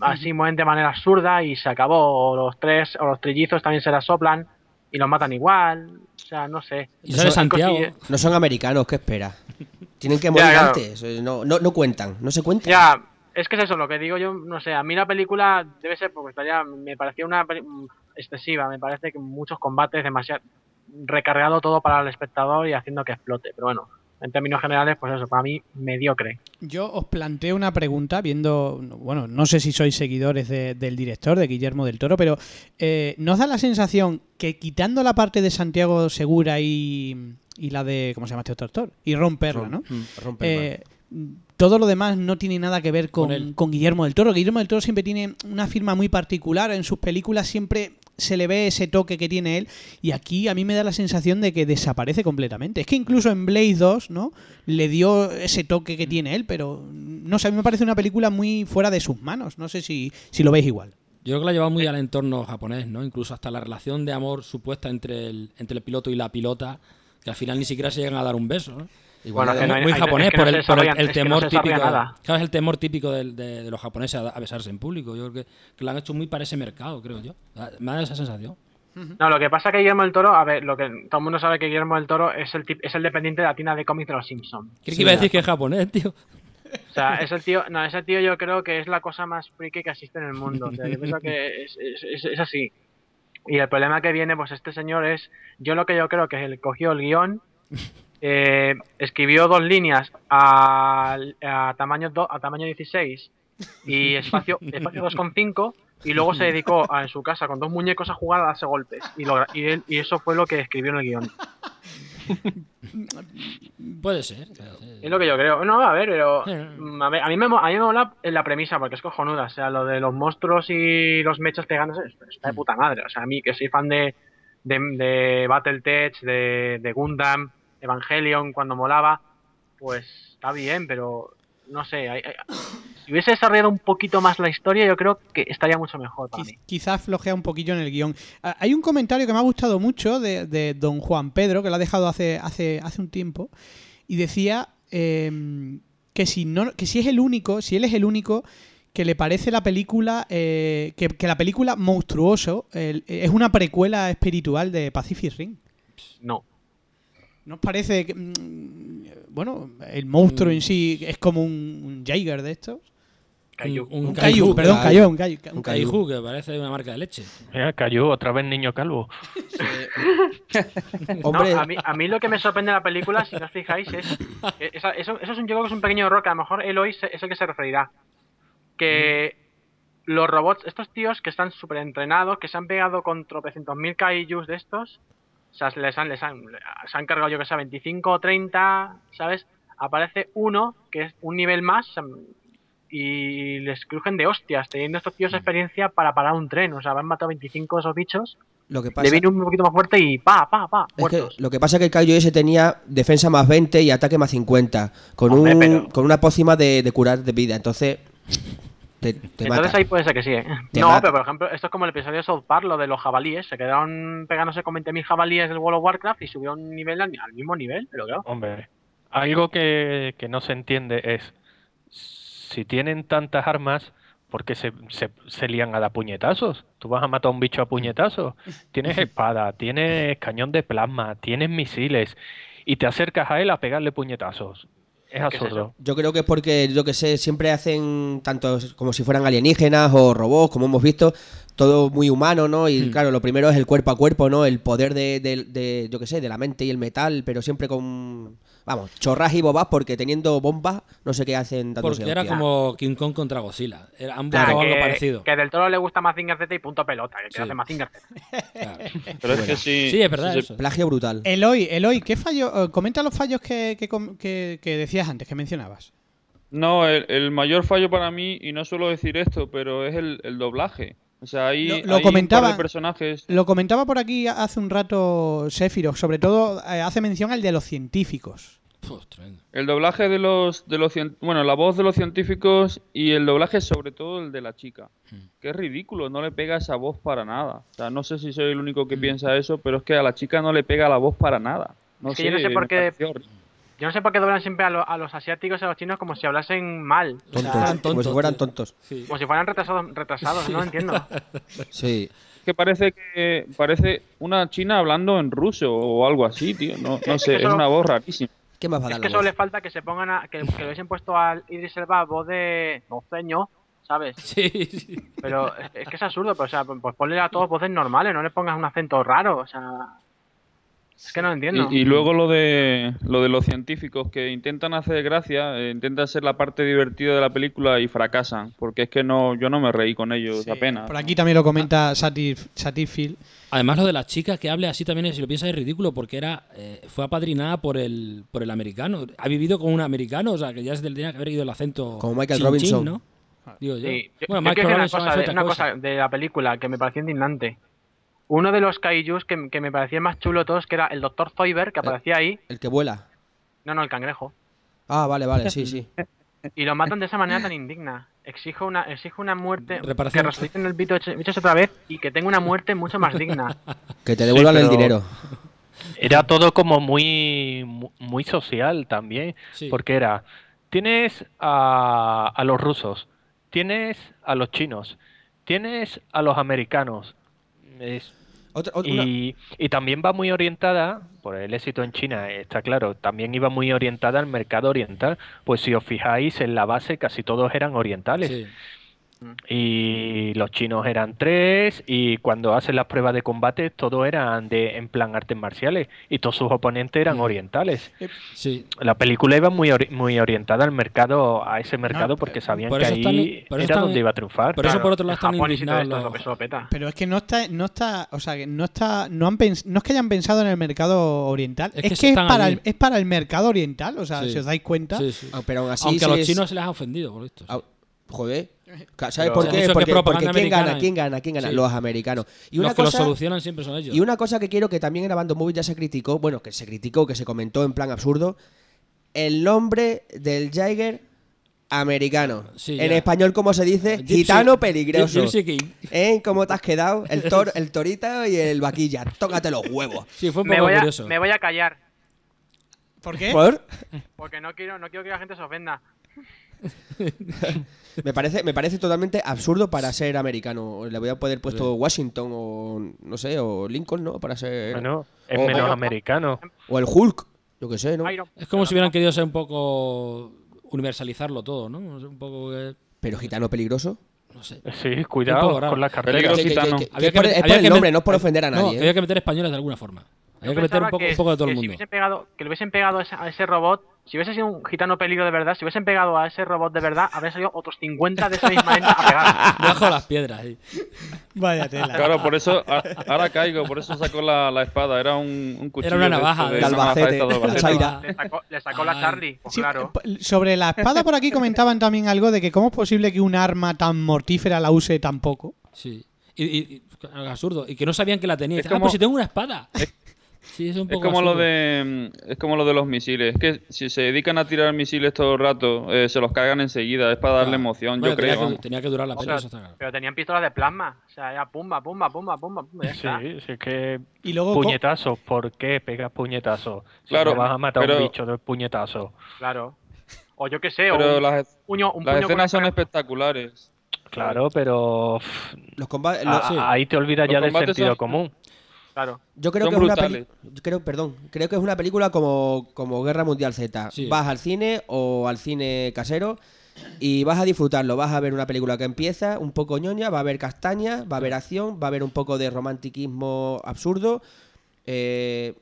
así mueven de manera absurda y se acabó. O los tres, o los trillizos también se las soplan y los matan igual. O sea, no sé. Y Santiago. No son americanos, ¿qué espera? Tienen que morir claro. antes. eh, No, no, no cuentan, no se cuentan. Ya, es que es eso lo que digo yo, no sé, a mí la película debe ser porque estaría, me parecía una mm, excesiva, me parece que muchos combates demasiado recargado todo para el espectador y haciendo que explote, pero bueno, en términos generales, pues eso, para mí mediocre. Yo os planteo una pregunta viendo, bueno, no sé si sois seguidores de- del director, de Guillermo del Toro, pero eh, ¿nos da la sensación que quitando la parte de Santiago Segura y, y la de, ¿cómo se llama este otro actor? Y Ron Perla, ¿no? Rompe el Eh, todo lo demás no tiene nada que ver con, Con con Guillermo del Toro. Guillermo del Toro siempre tiene una firma muy particular. En sus películas siempre se le ve ese toque que tiene él. Y aquí a mí me da la sensación de que desaparece completamente. Es que incluso en Blade 2, ¿no? Le dio ese toque que tiene él, pero no sé, a mí me parece una película muy fuera de sus manos. No sé si, si lo veis igual. Yo creo que la ha llevado muy al entorno japonés, ¿no? Incluso hasta la relación de amor supuesta entre el, entre el piloto y la pilota, que al final ni siquiera se llegan a dar un beso, ¿no? Igual Bueno, la- que no hay- muy hay- japonés es que por no el, por el- es no temor típico. nada. Claro, es el temor típico del- de, de los japoneses a, a besarse en público. Yo creo que, que lo han hecho muy para ese mercado, creo yo. Ah, Me da esa sensación. No, lo que pasa que Guillermo del Toro, a ver, lo que todo el mundo sabe que Guillermo del Toro es el tip- es el dependiente de la tienda de cómics de los Simpsons. Creo que iba a decir que es japonés, tío. O sea, ese tío, no, ese tío yo creo que es la cosa más friki que existe en el mundo. O sea, yo pienso que es, es, es- es así. Y el problema que viene, pues este señor es, yo lo que yo creo que él cogió el guion, eh, escribió dos líneas a, a tamaño do- a tamaño 16 y espacio espacio 2,5 y luego se dedicó a, en su casa con dos muñecos a jugar a darse golpes y, lo- y, él- y eso fue lo que escribió en el guion. Puede ser. Es lo que yo creo. No, a ver, pero. A, ver, a mí me, a mí me mola la premisa porque es cojonuda. O sea, lo de los monstruos y los mechas pegándose es- está de puta madre. O sea, a mí que soy fan de, de, de Battletech, de, de Gundam, Evangelion cuando molaba, pues está bien, pero no sé. hay- hay- si hubiese desarrollado un poquito más la historia, yo creo que estaría mucho mejor para Quiz- mí. Quizás flojea un poquillo en el guion. Ah, Hay un comentario que me ha gustado mucho de, de don Juan Pedro, que lo ha dejado hace, hace, hace un tiempo, y decía eh, que, si no, que si es el único, si él es el único que le parece la película, eh, que, que la película Monstruoso es una precuela espiritual de Pacific Rim. No. ¿No os parece que, mm, bueno, el monstruo Mm. en sí es como un, un Jaeger de estos? Kaiju. Un, Un kaiju, Kaiju, perdón. Kaiju, un kaiju que parece una marca de leche. Mira, otra vez niño calvo. Hombre, No, a, mí, a mí lo que me sorprende de la película, si no os fijáis, es. eso, eso es un, yo creo que es un pequeño error que a lo mejor Eloy se- es el que se referirá. Que los robots, estos tíos que están súper entrenados, que se han pegado con tropecientos mil kaijus de estos, o sea, les han, les han, se han cargado, yo que sé, 25 o 30, ¿sabes? Aparece uno que es un nivel más sea, y les crujen de hostias, teniendo estos tíos experiencia para parar un tren. O sea, han matado 25 de esos bichos lo que le viene un poquito más fuerte y pa, pa, pa, es que muertos. lo que pasa es que el Kaiju ese tenía defensa más 20 y ataque más 50 con Hombre, un pero- con una pócima de, de curar de vida, entonces te, te Entonces mata. ahí puede ser que sí, ¿eh? No, mata. pero por ejemplo, esto es como el episodio de South Park, lo de los jabalíes. Se quedaron pegándose con 20.000 jabalíes del World of Warcraft y subió un nivel al, al mismo nivel, pero claro. Hombre, algo que, que no se entiende es si tienen tantas armas, ¿por qué se, se, se lían a dar puñetazos? Tú vas a matar a un bicho a puñetazos. Tienes espada, tienes cañón de plasma, tienes misiles y te acercas a él a pegarle puñetazos. Es ¿Qué es absurdo. Yo creo que es porque, yo que sé, siempre hacen tanto como si fueran alienígenas o robots, como hemos visto, todo muy humano, ¿no? Y Hmm. claro, lo primero es el cuerpo a cuerpo, ¿no? El poder de, de- de, yo que sé, de la mente y el metal, pero siempre con, vamos, chorras y bobas, porque teniendo bombas, no sé qué hacen dándose Porque era como King Kong contra Godzilla. Era, han Claro, buscado algo que, parecido. que del toro le gusta Mazinger Z y punto pelota, que, Sí. hace Z. Claro. Pero es que si, Sí, es verdad se- eso. Plagio brutal. Eloy, Eloy, ¿qué fallo? eh, comenta los fallos que, que com- que- que decías antes, que mencionabas. No, el, el mayor fallo para mí, y no suelo decir esto, pero es el, el doblaje. O sea, hay, Lo- lo hay un par comentaba- de personajes. Lo comentaba por aquí hace un rato Sephiroth, sobre todo eh, hace mención al de los científicos. Puf. El doblaje de los, de los bueno, la voz de los científicos y el doblaje sobre todo el de la chica. Que es ridículo, no le pega esa voz para nada. O sea, no sé si soy el único que piensa eso, pero es que a la chica no le pega la voz para nada. No Es que yo no sé por qué-. Yo no sé por qué doblan siempre a, lo- a los asiáticos y a los chinos como si hablasen mal. O Tontos, sea, fueran como si tontos, fueran tontos. Sí. como si fueran retrasados, retrasados no lo entiendo. Sí. Es que parece que parece una china hablando en ruso o algo así, tío. No, no Es sé, es una voz rarísima. ¿Qué más va a Es que solo le falta que se pongan a. que, que le hubiesen puesto al Idris Elba voz de. doceño, ¿sabes? Sí, sí. Pero es, es que es absurdo, pues, o sea, pues ponle a todos voces normales, no le pongas un acento raro, o sea. Es que no lo entiendo. Y, y luego lo de lo de los científicos que intentan hacer gracia, eh, intentan ser la parte divertida de la película y fracasan, porque es que no yo no me reí con ellos Sí, apenas. Por aquí también lo comenta Satirfield. Además, lo de la chica que hable así también, si lo piensas, es ridículo, porque era eh, fue apadrinada por el, por el americano. Ha vivido con un americano, o sea, que ya se tenía que haber ido el acento. Como Michael chin, Robinson. chin, ¿no? Digo yo. Sí, yo, Bueno, yo decir una Robinson cosa, otra una cosa. cosa de la película que me pareció indignante. Uno de los kaijus que, que me parecía más chulo de todos, que era el Dr. Zoiber, que aparecía ahí. El que vuela. No, no, el cangrejo. Ah, vale, vale, sí, sí. Y lo matan de esa manera tan indigna. Exijo una, exijo una muerte. Reparación. Que resuciten el bicho, bichos otra vez y que tenga una muerte mucho más digna. Que te devuelvan el dinero. Era todo como muy, mu- muy social también, Sí. porque era, tienes a, a los rusos, tienes a los chinos, tienes a los americanos. Es- Otra- otra- una- y, y también va muy orientada, por el éxito en China, está claro, también iba muy orientada al mercado oriental. Pues si os fijáis, en la base casi todos eran orientales. Sí. Y los chinos eran tres, y cuando hacen las pruebas de combate, todos eran de en plan artes marciales, y todos sus oponentes eran orientales. Sí. La película iba muy, ori- muy orientada al mercado, a ese mercado, No, porque sabían por que ahí era están- donde iba a triunfar. por eso Claro, por otro lado en están los- lo. Pero es que no está, no está, o sea, que no está, no han pens- no es que hayan pensado en el mercado oriental, Es es, que que, es para el, es para el mercado oriental, o sea, Sí. si os dais cuenta. Sí, sí. Ah, pero aún así. Aunque a los es- chinos se les ha ofendido, por esto. Ah, Joder. ¿Sabes Pero- por qué? que Porque, ¿quién gana? ¿Quién gana? ¿Quién gana? Sí. Los americanos. Y los una que lo cosa, solucionan siempre son ellos. y una cosa que quiero que también en Abandon Movie ya se criticó, bueno, que se criticó, que se comentó en plan absurdo, el nombre del Jaeger americano. Sí, en ya. español, ¿cómo se dice? Gypsy- Gitano peligroso. Gypsy King. ¿Eh? ¿Cómo te has quedado? El, tor, el torita y el vaquilla. Tócate los huevos. Sí, fue un Me poco voy, a, curioso. me voy a callar, ¿Por qué? ¿Por? porque no quiero, no quiero que la gente se ofenda. Me parece, me parece totalmente absurdo para ser americano. Le voy a poder puesto Sí. Washington o no sé, o Lincoln, ¿no? Para ser. Bueno, es O- menos o- americano. O el Hulk, yo qué sé, ¿no? Es como si hubieran querido ser un poco universalizarlo todo, ¿no? Un poco que... Pero gitano peligroso. No sé. Sí, cuidado con las carteras. Peligroso. Que- que- gitano. que- que Había es por, que- es por había el nombre, no es por ofender a No, nadie. ¿eh? había que meter españoles de alguna forma. Había Yo que meter un poco, que- un poco de todo el Si mundo. hubiesen pegado, que le hubiesen pegado a ese, a ese robot, si hubiese sido un gitano peligro de verdad, si hubiesen pegado a ese robot de verdad, habrían salido otros 50 de esa misma a pegar. Bajo las piedras. sí. Vaya tela. Claro, por eso, a- ahora caigo, por eso sacó la, la espada, era un, un cuchillo. una de navaja de De Albacete. de Albacete. Chaira. Le sacó, le sacó la. Charlie, pues Sí, claro. Sobre la espada por aquí comentaban también algo de que cómo es posible que un arma tan mortífera la use tan poco. Sí. Y, y- absurdo. Y que no sabían que la tenía. Es dicen, ah, pues si tengo una espada. Sí, es un Es poco como lo de es como lo de los misiles. Es que si se dedican a tirar misiles todo el rato, eh, se los cargan enseguida. Es para darle Claro. emoción, Bueno, yo tenía creo. que, tenía que durar la O peli, sea, eso está claro. Pero tenían pistolas de plasma. O sea, era pumba, pumba, pumba, pumba, pumba. ya. Sí, sí, es que Y luego puñetazos, ¿por qué pegas puñetazos? Si Claro, no vas a matar a pero- un bicho de puñetazo. Claro. O yo qué sé, o Pero un las, puño, un las puño escenas son espectaculares. Claro, pero Los combates. a- los- sí. ahí te olvidas Los ya del sentido son- común. Claro. Yo creo Son que es una. Creo, perdón, creo que es una película como, como Guerra Mundial Z. Sí. Vas al cine o al cine casero y vas a disfrutarlo. Vas a ver una película que empieza un poco ñoña, va a haber castaña, va a haber acción, va a haber un poco de romantiquismo absurdo, eh,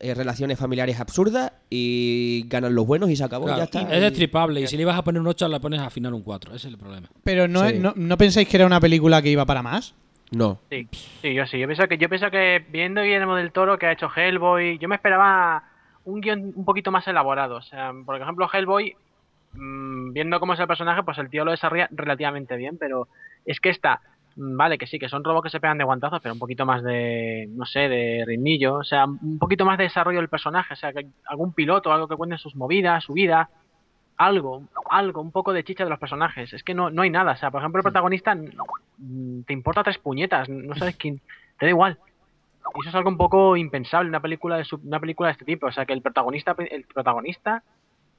eh, relaciones familiares absurdas y ganan los buenos y se acabó. Claro, ya está. Es destripable. Y si le ibas a poner un 8, la pones a afinar un 4. Ese es el problema. Pero no, Sí. no, ¿no pensáis que era una película que iba para más? No. Sí, sí, yo sí. Yo pienso que, yo pienso que viendo Guillermo del Toro que ha hecho Hellboy, yo me esperaba un guion un poquito más elaborado. O sea, por ejemplo, Hellboy, mm, viendo cómo es el personaje, pues el tío lo desarrolla relativamente bien, pero es que esta, mm, vale, que sí, que son robots que se pegan de guantazos, pero un poquito más de, no sé, de ritmillo. O sea, un poquito más de desarrollo del personaje. O sea, que algún piloto, algo que cuente sus movidas, su vida. Algo, algo, un poco de chicha de los personajes. Es que no, no hay nada. O sea, por ejemplo, el protagonista mm, te importa tres puñetas, no sabes quién, te da igual. Y eso es algo un poco impensable en una película de su- una película de este tipo, o sea que el protagonista el protagonista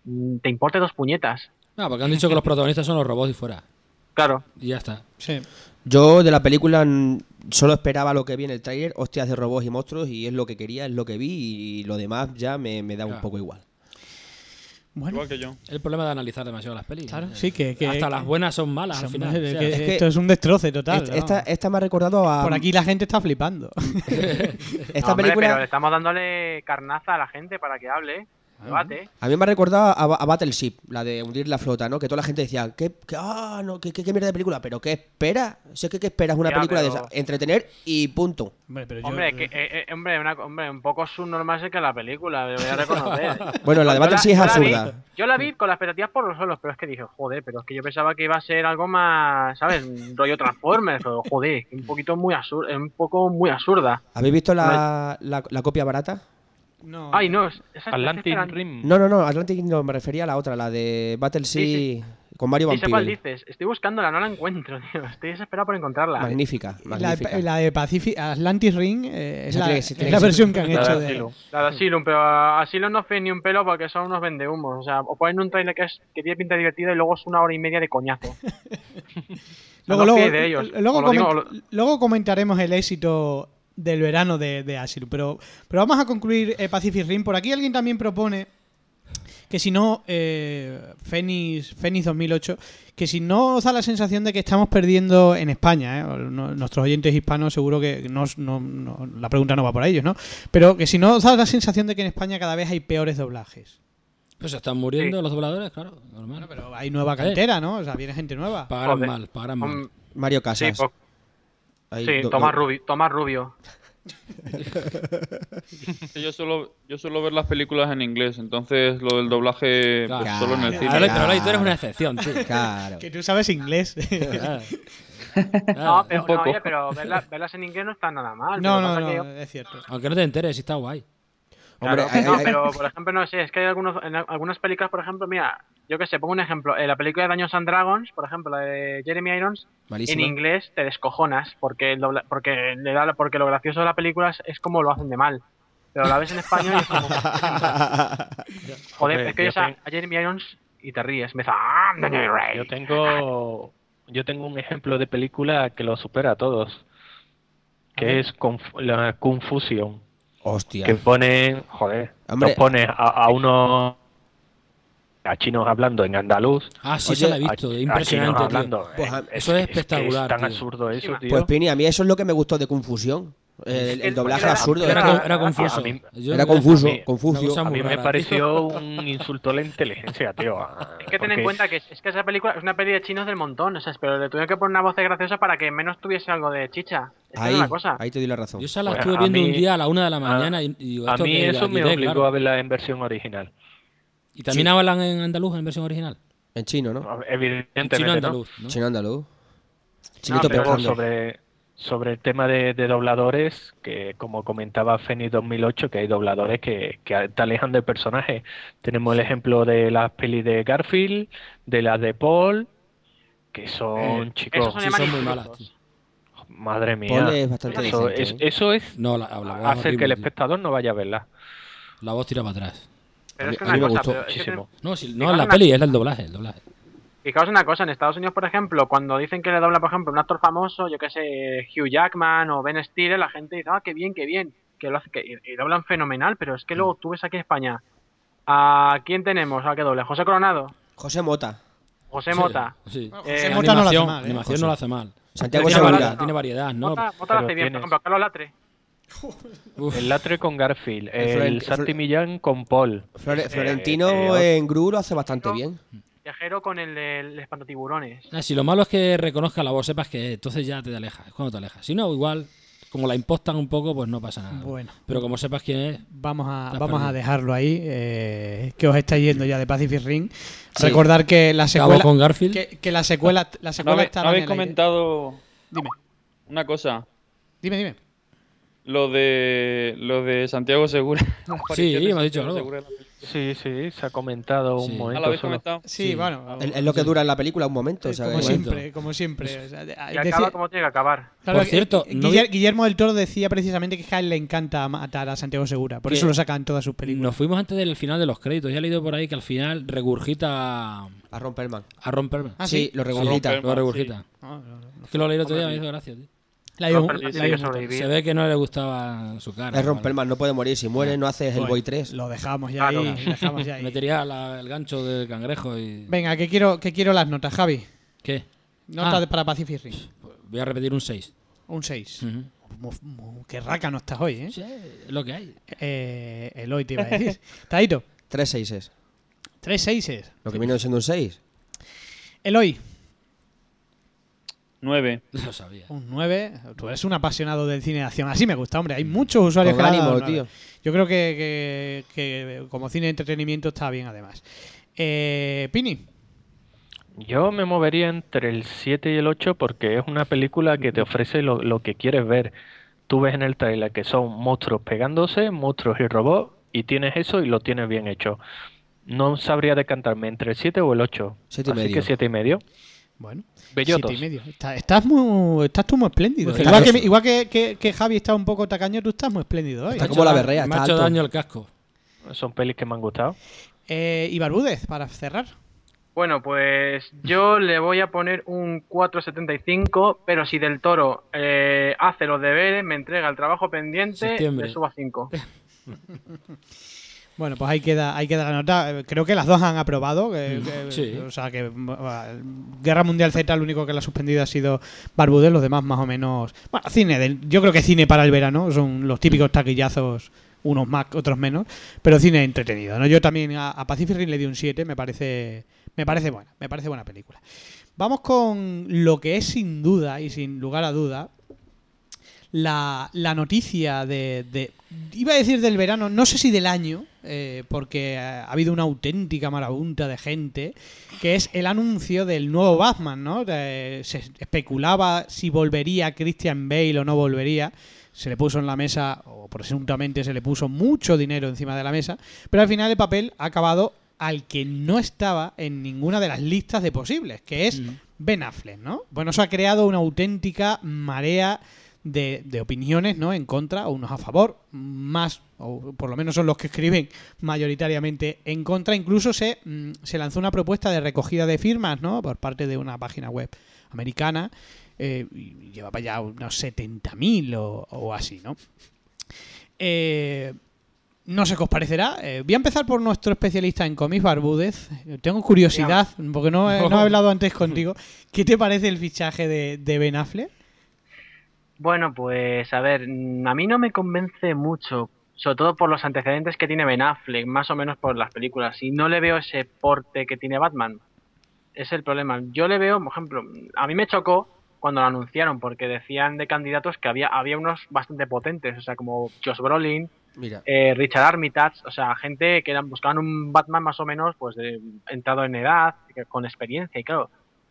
mm, te importe dos puñetas. No, porque han dicho que los protagonistas son los robots y fuera. Claro. Y ya está. Sí. Yo de la película solo esperaba lo que vi en el tráiler, hostias de robots y monstruos, y es lo que quería, es lo que vi, y lo demás ya me, me da un poco igual. Bueno, Igual que yo. El problema de analizar demasiado las pelis. Claro, sí, que- que- Hasta que- las buenas son malas al final. es o sea, que es que esto es un destroce total. Esta, ¿no? esta, esta me ha recordado a... Por aquí la gente está flipando. Esta No, hombre, película... pero estamos dándole carnaza a la gente para que hable, debate. A mí me ha recordado a, a Battleship, la de hundir la flota, ¿no? Que toda la gente decía, ¿qué, qué, ah, no, qué, qué- qué mierda de película? ¿Pero qué espera? Sé que qué esperas una Ya, película pero- de esa. Entretener y punto. Hombre, pero yo- Hombre, que, eh, eh, hombre, una- hombre, un poco subnormal es que la película, me voy a reconocer. Bueno, la de Battleship es yo la vi- absurda. yo la vi con las expectativas por los suelos, pero es que dije, joder, pero es que yo pensaba que iba a ser algo más, ¿sabes? Un rollo Transformers, pero joder, un poquito muy absurda, un poco muy absurda. ¿Habéis visto la, la, la copia barata? No. Ay, no, esa Atlantic Rim. No, no, no, Atlantic no, me refería a la otra, la de Battleship Sí, con Mario Sí, cuál dices. Estoy buscándola, no la encuentro, tío. Estoy desesperado por encontrarla. Magnífica, La, magnífica. de- la de Pacific Atlantis Ring eh, es, la, es la versión que han La hecho de de. Asylum. La de Asylum, pero a Asylum no fue ni un pelo porque son unos vendehumos. O sea, o ponen un trailer que, es, que tiene pinta divertida y luego es una hora y media de coñazo. Luego, No luego, de ellos. digo, luego comentaremos el éxito del verano de, de Asylum. Pero, pero vamos a concluir eh, Pacific Rim. Por aquí alguien también propone que si no, eh, Fénix, Fénix 2008, que si no os da la sensación de que estamos perdiendo en España, ¿eh? Nuestros oyentes hispanos seguro que no, os- no- no- la pregunta no va por ellos, ¿no? Pero que si no os da la sensación de que en España cada vez hay peores doblajes. Pues se están muriendo Sí. los dobladores, claro, normal. Bueno, pero hay nueva cantera, ¿no? O sea, viene gente nueva. Pagarán mal, pagarán mal. Mario sí, Casas. pues- Ahí, sí, do- Tomás do- Rubio. Tomás Rubio. Yo suelo, yo suelo ver las películas en inglés, entonces lo del doblaje pues, solo en el cine. Claro. tú eres una excepción, tío. Claro. Que tú sabes inglés. Claro. No, pero, no, oye, pero verla- verlas en inglés no está nada mal. no, no, no, yo- es cierto. Aunque no te enteres, sí está guay. Hombre, Claro, hay- no, hay- pero por ejemplo, no sé, es que hay algunos, en algunas películas, por ejemplo, mira, yo que sé, pongo un ejemplo, en la película de Daños and Dragons, por ejemplo, la de Jeremy Irons, en inglés te descojonas, porque el dobla- porque le da, porque lo gracioso de la película es, es como lo hacen de mal. Pero la ves en español y es como, joder, es que a, Jeremy Irons y te ríes, me dice, "Ah, Daniel Ray". Yo tengo, yo tengo un ejemplo de película que lo supera a todos, que es Conf- la Confusion, Hostia. que ponen, joder, Hombre. nos pone a, a unos a chinos hablando en andaluz, Ah, sí, Oye, se la he visto. a impresionante, tío. hablando. Pues, Eh, eso es que espectacular, tan tío. absurdo eso, tío. Pues Pini, a mí eso es lo que me gustó de Confusión. El, el doblaje Era- absurdo. Era, con- era confuso. a mí- Yo- Era confuso, a mí- confuso. a mí me pareció un insulto a la inteligencia, tío. Es que ten en cuenta que es, es que esa película es una peli de chinos del montón, o sea, pero le tuvieron que poner una voz graciosa para que menos tuviese algo de chicha. Ahí, es una cosa. ahí te doy la razón. Yo esa la Pues estuve a viendo un día a la una de la mañana y, y digo, A ¿esto mí eso me de, obligó claro. a verla en versión original. ¿Y también hablan en andaluz en versión original? En chino, ¿no? En Evidentemente, chino ¿no? andaluz, ¿no? Chino andaluz. Chinito pero Luego, pescando. sobre, sobre el tema de, de dobladores, que como comentaba Feni 2008, que hay dobladores que, que te alejan del personaje. Tenemos el ejemplo de las pelis de Garfield, de las de Paul, que son Eh, chicos, esos son Sí, son muy malas. tío. madre mía. Paul es bastante eso, decente, es, ¿eh? eso es No, la, la es hacer que el tío. espectador no vaya a verla. La voz tira para atrás. Pero A es que mí- a mí me cosa, gustó pero es que muchísimo. No, si, no es la una- peli, es el doblaje, el doblaje. Fijaos una cosa, en Estados Unidos, por ejemplo, cuando dicen que le dobla, por ejemplo, un actor famoso, yo que sé, Hugh Jackman o Ben Stiller, la gente dice, ah, qué bien, qué bien, que lo hace, que, y, y doblan fenomenal, pero es que luego tú ves aquí en España, ¿a quién tenemos? ¿A qué doble? ¿José Coronado? José Mota. ¿José Mota? Sí. Eh, José En Mota no lo hace animación, mal, ¿eh? animación José. no lo hace mal. Santiago Tiene variedad. tiene variedad, ¿no? Mota, Mota lo hace bien, por ejemplo, Carlos Latre. Uf. El Latre con Garfield, El Santi Millán con Paul. Flore- Eh, Florentino eh, en Gru lo hace bastante No. bien. Viajero con el, el espantatiburones. Ah, si lo malo es que reconozca la voz, sepas que entonces ya te alejas, es cuando te alejas. Si no, igual, como la impostan un poco, pues no pasa nada. Bueno. Pero como sepas quién es, Vamos a, vamos a dejarlo ahí, eh, que os estáis yendo ya de Pacific Ring. Sí. Recordar que la secuela, con Garfield. que, que la secuela, la ¿No, secuela habe- estará no habéis en el aire. comentado Dime, una cosa? dime, dime. Lo de lo de Santiago Segura. Aparición de hemos dicho algo. Segura. Sí, sí, se ha comentado Sí. un Ah, momento. ¿lo habéis comentado? Sí, Sí. bueno, Es, lo que dura en la película un momento. o sea, como siempre, como siempre. o sea, de- Y decía- acaba como tiene que acabar. claro, Por que- cierto, no vi- Guillermo del Toro decía precisamente que a él le encanta matar a Santiago Segura, por eso lo sacan en todas sus películas. Nos fuimos antes del final de los créditos. Ya he leído por ahí que al final regurgita A Romperman. a romperme. Ah, sí, sí. lo regurgita. Lo regurgita. No, no, no. Es que lo leí el otro día me hizo gracia, tío. La hay un- Romper- la tiene hay que un montón. sobrevivir. Se ve que no le gustaba su cara. Es. Romperman, no puede morir. Si muere, no haces el Boy 3. Lo dejamos ya Claro. ahí. lo dejamos ya ahí. Metería la- el gancho del cangrejo y. Venga, que quiero, que quiero las notas, Javi. ¿Qué? Nota Ah. para Pacific Rim. Pues voy a repetir un 6. Un 6. Qué raca no estás hoy, ¿eh? Sí, es lo que hay. eh Eloy te iba a decir. Taito, 3 6 tres seises. Lo que viene siendo un 6. Eloy, Nueve. Lo sabía. un 9. Tú eres un apasionado del cine de acción. Así me gusta, hombre. Hay muchos usuarios Con que le han dado ánimo, tío. Yo creo que, que- que como cine de entretenimiento está bien, además. Eh, Pini, Yo me movería entre el 7 y el 8 porque es una película que te ofrece lo, lo que quieres ver. Tú ves en el trailer que son monstruos pegándose, monstruos y robots, y tienes eso y lo tienes bien hecho. no sabría decantarme entre el 7 o el 8. Siete y Así medio. que 7 y medio. Bueno, Bellotos. siete y medio. Está- estás, muy, estás tú muy espléndido. Muy igual que, igual que, que- que Javi está un poco tacaño, tú estás muy espléndido hoy. Está como la berrea, Me está ha hecho alto. daño el casco. Son pelis que me han gustado. Eh, y Barbúdez, para cerrar. Bueno, pues yo le voy a poner un 4.75, pero si Del Toro eh, hace los deberes, me entrega el trabajo pendiente, Septiembre. le subo a 5. Bueno, pues ahí queda, ahí queda la nota. Eh, Creo que las dos han aprobado. que- Mm, que- sí. O sea, que bueno, Guerra Mundial Z, el único que la ha suspendido ha sido Barbúdez, los demás más o menos. Bueno, cine, del- yo creo que cine para el verano, son los típicos taquillazos, unos más, otros menos, pero cine entretenido. ¿no? Yo también a, a Pacific Rim le di un 7, me parece, me parece buena, me parece buena película. Vamos con lo que es sin duda y sin lugar a duda la, la noticia de, de- Iba a decir del verano, no sé si del año, eh, porque ha habido una auténtica marabunta de gente, que es el anuncio del nuevo Batman, ¿no? De- se especulaba si volvería Christian Bale o no volvería. Se le puso en la mesa, o presuntamente se le puso mucho dinero encima de la mesa, pero al final el papel ha acabado al que no estaba en ninguna de las listas de posibles, que es Ben Affleck, ¿no? Bueno, eso ha creado una auténtica marea de, de opiniones, ¿no? En contra o unos a favor, más, o por lo menos son los que escriben mayoritariamente en contra. Incluso se, mm, se lanzó una propuesta de recogida de firmas, ¿no? Por parte de una página web americana. eh, y llevaba ya unos 70.000 o, o así, ¿no? Eh, no sé qué os parecerá. Eh, voy a empezar por nuestro especialista en cómics, Barbúdez. Tengo curiosidad, porque no, he- no he hablado antes contigo. ¿Qué te parece el fichaje de, de Ben Affleck? Bueno, pues a ver, mm, a mí no me convence mucho, sobre todo por los antecedentes que tiene Ben Affleck, más o menos por las películas, y no le veo ese porte que tiene Batman. Es el problema. Yo le veo, por ejemplo, a mí me chocó cuando lo anunciaron, porque decían de candidatos que había, había unos bastante potentes, o sea, como Josh Brolin, Mira, eh, Richard Armitage, o sea, gente que eran, buscaban un Batman más o menos, pues, de- entrado en edad, con experiencia, y claro,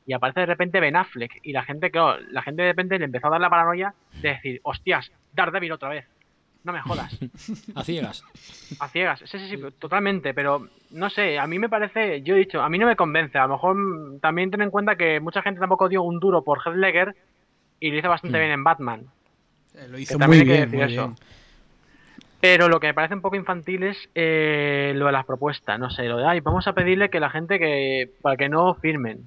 y aparece de repente Ben Affleck, y la gente, claro, la gente de repente le empezó a dar la paranoia de decir, hostias, Daredevil otra vez, no me jodas, A ciegas. a ciegas, sí, sí, sí, totalmente, pero no sé, a mí me parece, yo he dicho, a mí no me convence, a lo mejor también ten en cuenta que mucha gente tampoco dio un duro por Heath Ledger y lo hizo bastante bien en Batman, lo Que hizo muy hay que bien, decir muy eso. bien. Pero lo que me parece un poco infantil es eh, lo de las propuestas, no sé, lo de, ay, vamos a pedirle que la gente que, para que no firmen.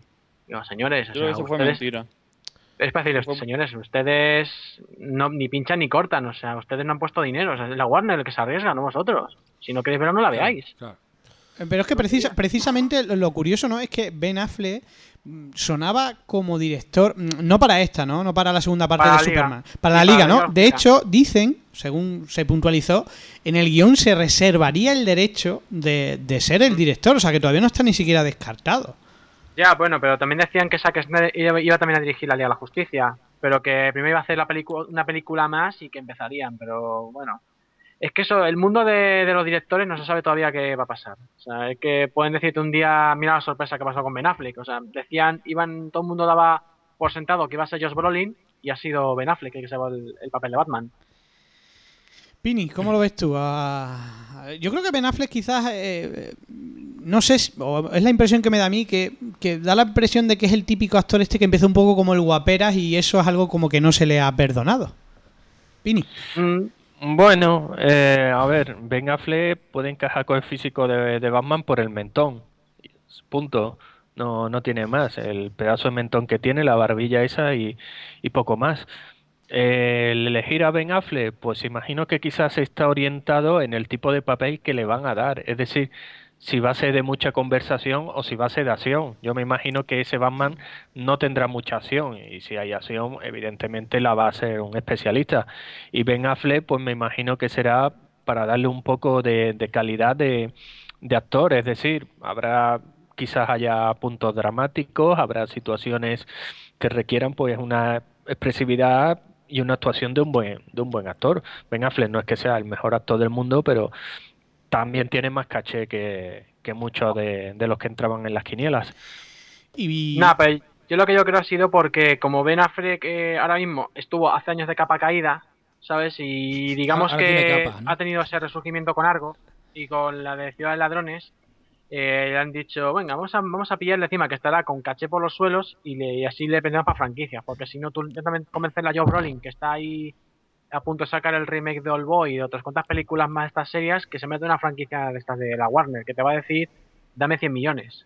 Señores, o sea, eso fue ustedes- mentira. es decirles, Fue- señores, ustedes no, ni pinchan ni cortan, o sea, ustedes no han puesto dinero, o sea, es la Warner el que se arriesga, no vosotros. Si no queréis verlo, no la veáis. Claro. Eh, Pero es que precisa- precisamente lo, curioso, ¿no? Es que Ben Affleck mm, sonaba como director, mm, no para esta, ¿no? No para la segunda parte Para de Liga. Superman. Para la liga, ¿no? Liga De hecho, dicen, según se puntualizó, en el guion se reservaría el derecho de, de ser el director, o sea que todavía no está ni siquiera descartado. Ya, bueno, pero también decían que Zack Snyder iba, también a dirigir la Liga de la Justicia, pero que primero iba a hacer la una película más y que empezarían, pero bueno. Es que eso, el mundo de, los directores no se sabe todavía qué va a pasar. O sea, es que pueden decirte un día, mira la sorpresa que pasó con Ben Affleck. O sea, decían, iban, todo el mundo daba por sentado que iba a ser Josh Brolin y ha sido Ben Affleck el que se va el papel de Batman. Pini, ¿cómo lo ves tú? Ah, yo creo que Ben Affleck quizás, eh, no sé, o es la impresión que me da a mí, que, da la impresión de que es el típico actor este que empezó un poco como el guaperas y eso es algo como que no se le ha perdonado. Pini. Mm, Bueno, eh, a ver, Ben Affleck puede encajar con el físico de, Batman por el mentón. Punto. No, no tiene más. El pedazo de mentón que tiene, la barbilla esa y poco más. El elegir a Ben Affleck, pues imagino que quizás está orientado en el tipo de papel que le van a dar. Es decir, si va a ser de mucha conversación o si va a ser de acción. Yo me imagino que ese Batman no tendrá mucha acción y si hay acción, evidentemente la va a ser un especialista. Y Ben Affleck, pues me imagino que será para darle un poco de, de calidad de, de actor, es decir, habrá quizás haya puntos dramáticos, habrá situaciones que requieran pues una expresividad y una actuación de un buen de un buen actor. Ben Affleck no es que sea el mejor actor del mundo, pero también tiene más caché que, que muchos de, de los que entraban en las quinielas. Y, Nada, pero yo lo que yo creo ha sido porque como Ben Affleck eh, ahora mismo estuvo hace años de capa caída, ¿sabes? Y digamos Ahora tiene que capa, ¿no? ha tenido ese resurgimiento con Argo y con la de Ciudad de Ladrones, eh, le han dicho, venga, vamos a, vamos a pillarle encima que estará con caché por los suelos y, le, y así le vendemos para franquicias, porque si no, tú también convencer a Joe Brolin, que está ahí a punto de sacar el remake de All Boy y de otras cuantas películas más de estas series, que se mete en una franquicia de estas de la Warner, que te va a decir, dame 100 millones.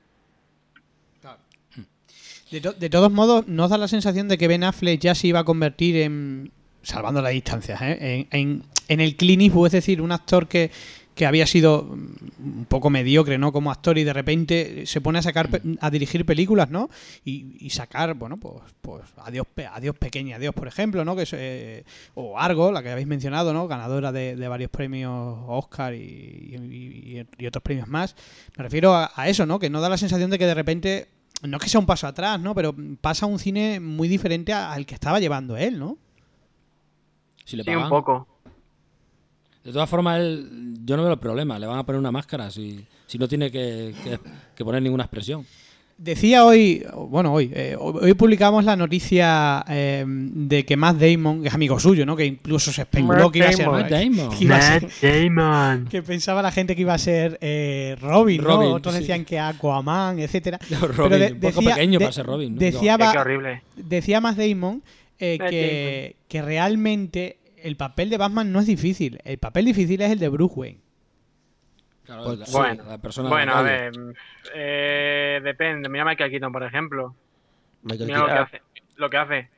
De, to- de todos modos, ¿nos da la sensación de que Ben Affleck ya se iba a convertir en, salvando las distancias, ¿eh? en, en- en el Clint Eastwood, es decir, un actor que, que había sido mm, un poco mediocre, ¿no? Como actor y de repente se pone a sacar, pe- a dirigir películas, ¿no? Y, y sacar, bueno, pues, pues Adiós, Pe- Adiós Pequeña, Adiós, por ejemplo, ¿no? Que es, eh, o Argo, la que habéis mencionado, ¿no? Ganadora de, de varios premios Oscar y, y- y- y otros premios más. Me refiero a, a eso, ¿no? Que no da la sensación de que de repente, no es que sea un paso atrás, ¿no? Pero pasa a un cine muy diferente al que estaba llevando él, ¿no? Si le Sí, un poco. De todas formas, él, yo no veo el problema. Le van a poner una máscara si, si no tiene que, que- que poner ninguna expresión. Decía hoy, bueno, hoy, eh, hoy publicamos la noticia eh, de que Matt Damon, que es amigo suyo, ¿no? Que incluso se especuló Matt que iba a ser, Damon. Matt Damon. que iba a ser- Damon. que pensaba la gente que iba a ser eh, Robin, ¿no? Robin, Otros sí. decían que Aquaman, etcétera. Robin, de- un poco decía- pequeño de- para ser Robin. ¿no? decía- Qué, horrible. Decía Matt Damon eh, Matt que, que realmente el papel de Batman no es difícil. El papel difícil es el de Bruce Wayne. Claro, Pues, la- sí, bueno, la persona Bueno, a ver, eh, depende. Mira a Michael Keaton, por ejemplo. Michael Mira lo que Keaton. hace. Lo que hace.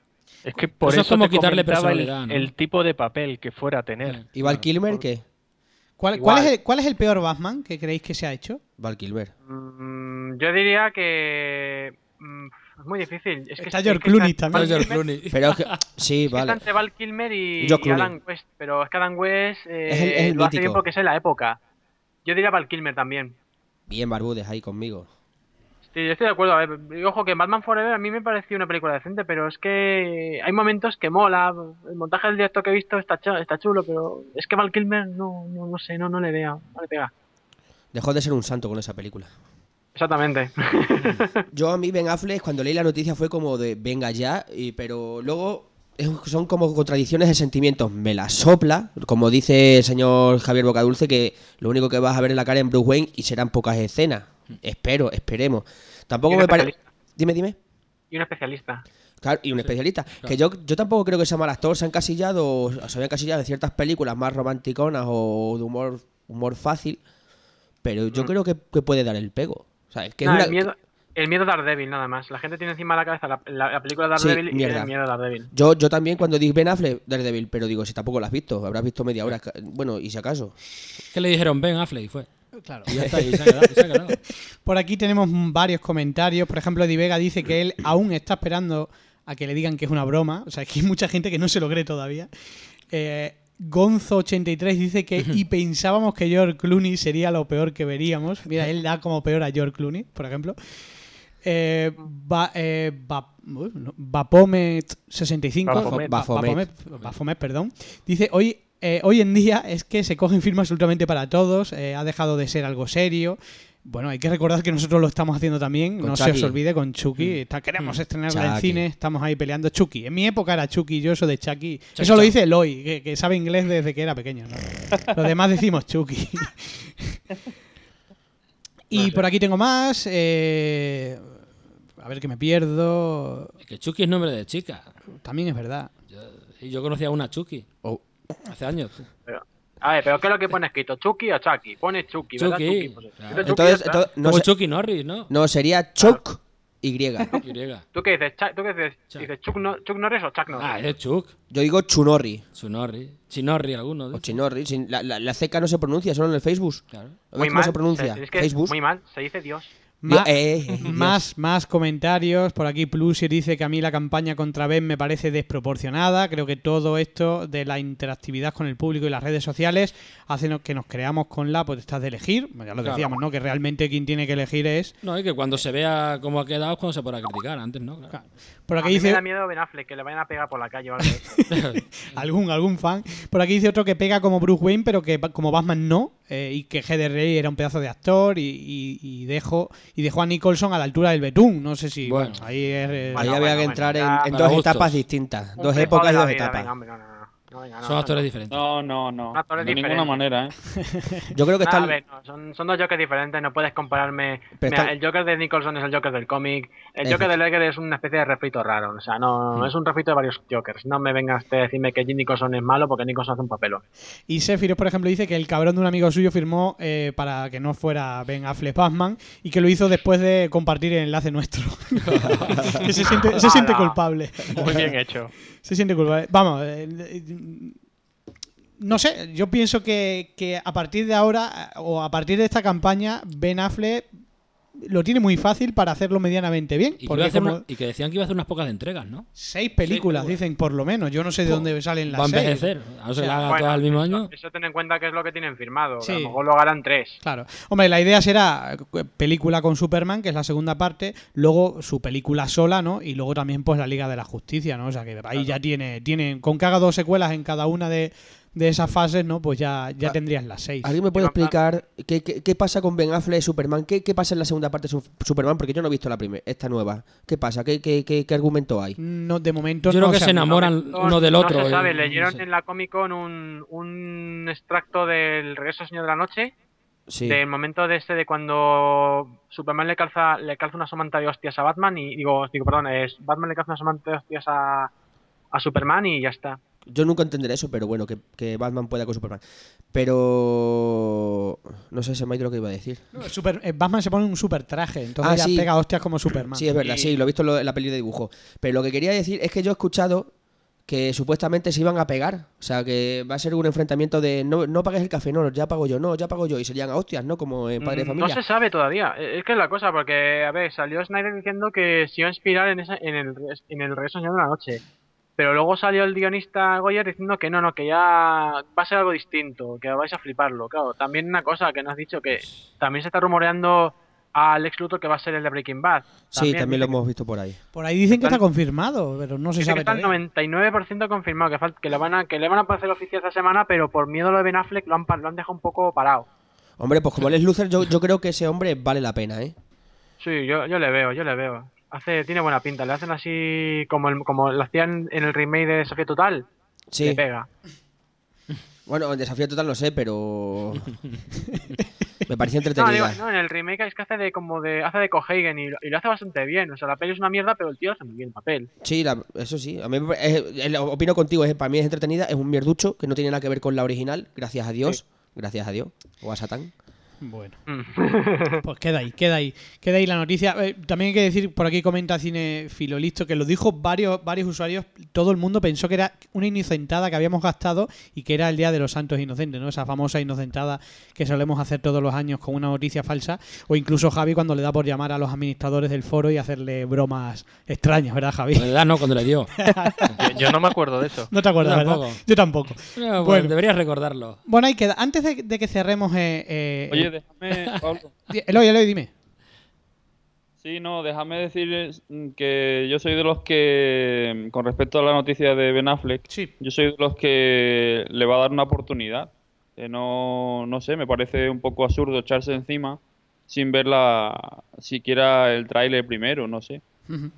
Es que por Eso eso, es como te quitarle el- personalidad, ¿no? el, tipo de papel que fuera a tener. ¿Y Val Kilmer qué? ¿Cuál, Igual. cuál es el, cuál es el peor Batman que creéis que se ha hecho? Val Kilmer. Mm, yo diría que. mm, es muy difícil. Es que Está es- George que Clooney está- también. George Clooney. Pero es que, sí, es vale. entre Val Kilmer y, y Adam. West. Pero es que Adam West eh, Es el- es el lo hace mítico. bien porque es en la época. Yo diría Val Kilmer también. Bien Barbudes ahí conmigo. Sí, yo estoy de acuerdo. A ver, ojo que Batman Forever a mí me pareció una película decente, pero es que hay momentos que mola. El montaje del directo que he visto está, chu- está chulo, pero es que Val Kilmer no, no, no sé, no, no le vea, no le pega. Dejó de ser un santo con esa película. Exactamente. Yo a mí Ben Affleck cuando leí la noticia fue como de venga ya, y, pero luego son como contradicciones de sentimientos. Me la sopla, como dice el señor Javier Bocadulce, que lo único que vas a ver en la cara en Bruce Wayne y serán pocas escenas. Espero, esperemos. Tampoco me parece... Dime, dime. y un especialista. Claro, y un especialista. Que yo, yo tampoco creo que sea mal actor. Se han encasillado, o se habían encasillado en ciertas películas más romanticonas o de humor, humor fácil. Pero yo creo que, que puede dar el pego. O sea, es que es Nah, una- el, miedo, el miedo a Daredevil, nada más. La gente tiene encima de la cabeza la, la- la película Sí, Daredevil y mierda. tiene miedo a Daredevil. Yo, yo también cuando dije Ben Affleck, Daredevil, pero digo, si tampoco lo has visto, habrás visto media hora. Bueno, y si acaso. ¿Qué le dijeron? Ben Affleck y fue. Claro. Y ya está, y se ha quedado. y se ha quedado. Por aquí tenemos varios comentarios. Por ejemplo, Di Vega dice que él aún está esperando a que le digan que es una broma. O sea, que hay mucha gente que no se lo cree todavía. Eh, Gonzo83 dice que y pensábamos que George Clooney sería lo peor que veríamos. Mira, él da como peor a George Clooney, por ejemplo. Eh, ba- eh, ba- uy, no, Bapomet65, Bafomet. Ba- Bafomet. Bafomet, Bafomet, perdón, dice hoy eh, hoy en día es que se cogen firmas absolutamente para todos, eh, ha dejado de ser algo serio. Bueno, hay que recordar que nosotros lo estamos haciendo también, Con no se Chucky. os olvide con Chucky. Está- queremos estrenarla en cine, estamos ahí peleando Chucky. En mi época era Chucky, yo eso de Chucky. Chucky Eso lo dice Eloy, que, que sabe inglés desde que era pequeño. ¿no? Los demás decimos Chucky. y por aquí tengo más. eh, a ver que me pierdo. Es que Chucky es nombre de chica. También es verdad. Yo, y yo conocía a una Chucky. Oh. Hace años. A ver, pero ¿qué es lo que pone escrito? ¿Chucky o Chucky? Pone Chucky, ¿verdad? Chucky. Pues, Claro. Chucky, Entonces, está. entonces- no, Como Chucky Norris, ¿no? no, sería Chuck Y. Y. ¿Tú qué dices? Chuck- ¿Tú qué dices? Chuck. ¿Dices Chuck, no- Chuck Norris o Chuck Norris? Ah, es Chuck. Yo digo Chunorri. Chunorri. Chinorri, alguno. O dice. Chinorri. La, la, la CK no se pronuncia, solo en el Facebook. Claro. ¿Ves muy cómo mal. se pronuncia? Se- es que Facebook. Muy mal, se dice Dios. Ma- eh, eh, Dios. más, más comentarios. Por aquí Plusier dice que a mí la campaña contra Ben me parece desproporcionada. Creo que todo esto de la interactividad con el público y las redes sociales hace que nos creamos con la potestad de elegir. Ya lo Claro. decíamos, ¿no? Que realmente quien tiene que elegir es. No, es que cuando se vea cómo ha quedado es cuando se podrá criticar. Antes no, claro. Por A aquí mí dice me da miedo Ben Affleck, que le vayan a pegar por la calle o algo algún, algún fan. Por aquí dice otro que pega como Bruce Wayne, pero que como Batman no. Eh, y que Heather Rey era un pedazo de actor y, y- y dejó, y dejó a Nicholson a la altura del betún. No sé si. Bueno. ahí es. eh, Ahí Bueno, había bueno, que entrar en, en dos gustos. etapas distintas. Un Dos épocas y dos vida, etapas. No, venga, no, Son actores no. diferentes. No, no, no. Actores De ninguna manera, ¿eh? Yo creo que a ver, no, son, son dos Jokers diferentes, no puedes compararme. Mira, están- El Joker de Nicholson es el Joker del cómic, el Joker de Ledger es una especie de refrito raro, o sea, no, Hmm. es un refrito de varios Jokers. No me vengas a decirme que Jim Nicholson es malo porque Nicholson hace un papelón. Y Sephiroth, por ejemplo, dice que el cabrón de un amigo suyo firmó eh, para que no fuera Ben Affleck Batman y que lo hizo después de compartir el enlace nuestro. que se siente, se siente culpable. Muy bien hecho. Se siente culpable. Vamos, eh, eh, no sé, yo pienso que, que a partir de ahora o a partir de esta campaña, Ben Affleck lo tiene muy fácil para hacerlo medianamente bien. Y que, iba porque a hacer como una- y que decían que iba a hacer unas pocas entregas, ¿no? seis películas, películas. dicen por lo menos. Yo no sé de dónde salen Va a las seis. envejecer. A no ser que la haga Bueno, todas al mismo eso, año. Eso ten en cuenta que es lo que tienen firmado, Sí. a lo mejor lo harán tres. Claro. Hombre, la idea será eh, película con Superman, que es la segunda parte, luego su película sola, ¿no? Y luego también pues la Liga de la Justicia, ¿no? O sea que ahí ya tiene, tiene, con que haga dos secuelas en cada una de, de esas fases, ¿no? Pues ya, ya Ah, tendrías las seis. ¿Alguien me puede explicar qué, qué- qué pasa con Ben Affleck y Superman? ¿Qué, qué pasa en la segunda parte de Su- Superman? Porque yo no he visto la primera, esta nueva. ¿Qué pasa? ¿Qué, qué, qué, qué argumento hay? No, de momento Yo no creo que se enamoran No, uno del no otro. se sabe, no leyeron sé. en la Comic Con un, un extracto del Regreso al Señor de la Noche, Sí. del momento de este de cuando Superman le calza, le calza una somanta de hostias a Batman y digo, digo perdón, es Batman le calza una somanta de hostias a, a Superman y ya está. Yo nunca entenderé eso, pero bueno, que, que Batman pueda con Superman. Pero... No sé, se me ha ido lo que iba a decir. Super- eh, Batman se pone un super traje, entonces Ah, ya sí. pega hostias como Superman. Sí, es verdad, Y- sí, lo he visto en la peli de dibujo. Pero lo que quería decir es que yo he escuchado que supuestamente se iban a pegar. O sea, que va a ser un enfrentamiento de no, no pagues el café, no, ya pago yo, no, ya pago yo. Y serían a hostias, ¿no? Como en Padre de Mm, Familia. No se sabe todavía. Eh, Es que es la cosa, porque, a ver, salió Snyder diciendo que se iba a inspirar en, esa, en, el, en el regreso de la noche. Pero luego salió el guionista Goyer diciendo que no, no, que ya va a ser algo distinto, que vais a fliparlo. Claro, también una cosa que no has dicho, que también se está rumoreando a Lex Luthor que va a ser el de Breaking Bad. Sí, también lo hemos visto por ahí. Por ahí dicen que está confirmado, pero no se dice que sabe está el todavía. 99% confirmado, que, falta, que, le van a, que le van a hacer oficial esta semana, pero por miedo a lo de Ben Affleck lo han, lo han dejado un poco parado. Hombre, pues como él es Luthor, yo, yo creo que ese hombre vale la pena, ¿eh? Sí, yo, yo le veo, yo le veo. Hace, tiene buena pinta, le hacen así como, el, como lo hacían en el remake de Sofía Total. Sí. Le pega. Bueno, en desafío total no sé, pero... me pareció No, entretenida. digo, no, en el remake es que hace de como de hace de Cohagen y, lo- y lo hace bastante bien. O sea, la peli es una mierda, pero el tío hace muy bien el papel. Sí, la- eso sí. A mí es- opino contigo, es, para mí es entretenida, es un mierducho que no tiene nada que ver con la original, gracias a Dios. Gracias a Dios. O a Satán. Bueno. Mm. Pues queda ahí, queda ahí. Queda ahí la noticia. Eh, también hay que decir, por aquí comenta Cine Filolisto, que lo dijo varios, varios usuarios. Todo el mundo pensó que era una inocentada que habíamos gastado y que era el Día de los Santos Inocentes, ¿no? Esa famosa inocentada que solemos hacer todos los años con una noticia falsa. O incluso Javi cuando le da por llamar a los administradores del foro y hacerle bromas extrañas, ¿verdad, Javi? En realidad no, cuando le dio. Yo, yo no me acuerdo de eso. No te acuerdas, Yo ¿verdad? tampoco. Yo tampoco. Pues, Bueno. Deberías recordarlo. Bueno, ahí queda. Antes de, de que cerremos... Eh, eh, Oye, déjame, Pablo. eh, Eloy, Eloy, dime. Sí, no, déjame decir mm, que yo soy de los que, mm, con respecto a la noticia de Ben Affleck, Sí. yo soy de los que le va a dar una oportunidad. Que no, no sé, me parece un poco absurdo echarse encima sin ver la, siquiera el tráiler primero, no sé. Ujú.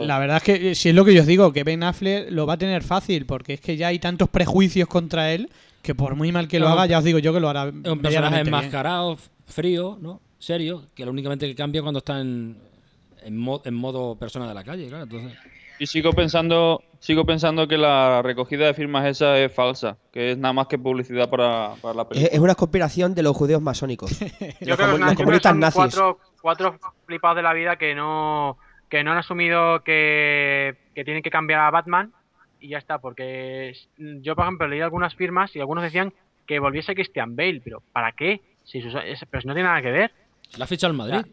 La verdad es que eh, si es lo que yo os digo, que Ben Affleck lo va a tener fácil, porque es que ya hay tantos prejuicios contra él que por muy mal que lo haga, ya os digo yo que lo hará. Es un personaje bien. enmascarado, f- frío, ¿no? Serio, que lo únicamente que cambia cuando está en, en, mo- en modo persona de la calle, claro. Entonces, Y sigo pensando, sigo pensando que la recogida de firmas esa es falsa, que es nada más que publicidad para, para la Es, película. es una conspiración de los judíos masónicos. Yo los, creo que los comunistas son nazis. cuatro, cuatro flipados de la vida que no que no han asumido que, que tienen que cambiar a Batman y ya está, porque es- yo por ejemplo leí algunas firmas y algunos decían que volviese Christian Bale, pero ¿para qué? Si pero no tiene nada que ver. la ha fichado el Madrid.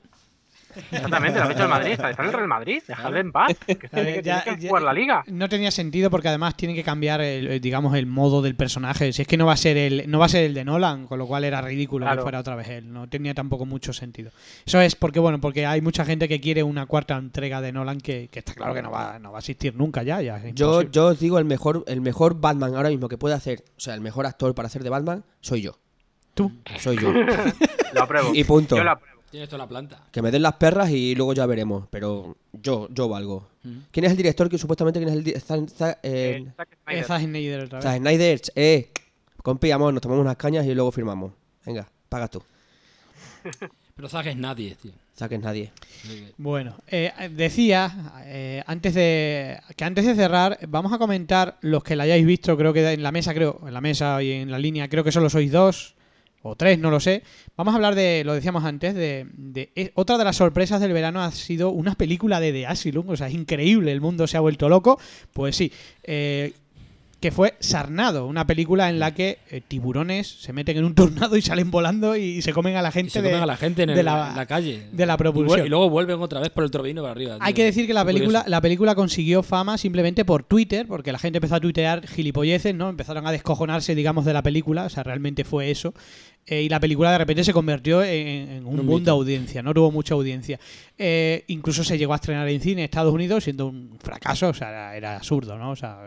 Exactamente, lo ha hecho el Madrid, está en el Real Madrid, dejadle en paz, que tiene que, Ya- tiene que ya- jugar la liga. No tenía sentido porque además tiene que cambiar el, el, digamos el modo del personaje. Si es que no va a ser el no va a ser el de Nolan, con lo cual era ridículo que fuera otra vez él. No tenía tampoco mucho sentido. Eso es porque bueno, porque hay mucha gente que quiere una cuarta entrega de Nolan que, que está claro que no va, no va a existir nunca ya. ya Yo, yo os digo, el mejor, el mejor Batman ahora mismo que puede hacer, o sea, el mejor actor para hacer de Batman, soy yo. tú. Soy yo. Lo apruebo. Y punto. Yo lo apruebo. Tienes toda la planta. Que me den las perras y luego ya veremos. Pero yo, yo valgo. Mm. ¿Quién es el director que supuestamente quién es el di- Zack- Zack- eh, Eh, Zack Snyder. Es. Zack Snyder? Eh, compi, amor, nos tomamos unas cañas y luego firmamos. Venga, pagas tú. Pero Zack es nadie, tío. Saques nadie. Así que- Bueno, eh, decía eh, antes de que antes de cerrar vamos a comentar los que la hayáis visto, creo que en la mesa, creo, en la mesa y en la línea, creo que solo sois dos o tres, no lo sé. Vamos a hablar de, lo decíamos antes, de, de- otra de las sorpresas del verano ha sido una película de The Asylum, o sea, es increíble, el mundo se ha vuelto loco. Pues sí, eh, que fue Sarnado, una película en la que eh, tiburones se meten en un tornado y salen volando y, se comen a la Y gente se de, comen a la gente en, el- de la- en la calle. de la propulsión. y luego vuelven otra vez por el turbino para arriba. Hay que decir que la película, curioso. la película consiguió fama simplemente por Twitter, porque la gente empezó a tuitear gilipolleces, ¿no? Empezaron a descojonarse, digamos, de la película, o sea, realmente fue eso. Eh, y la película de repente se convirtió en, en un Un boom de mito. audiencia, no tuvo mucha audiencia. Eh, incluso se llegó a estrenar en cine en Estados Unidos siendo un fracaso, o sea, era, era absurdo, ¿no? O sea,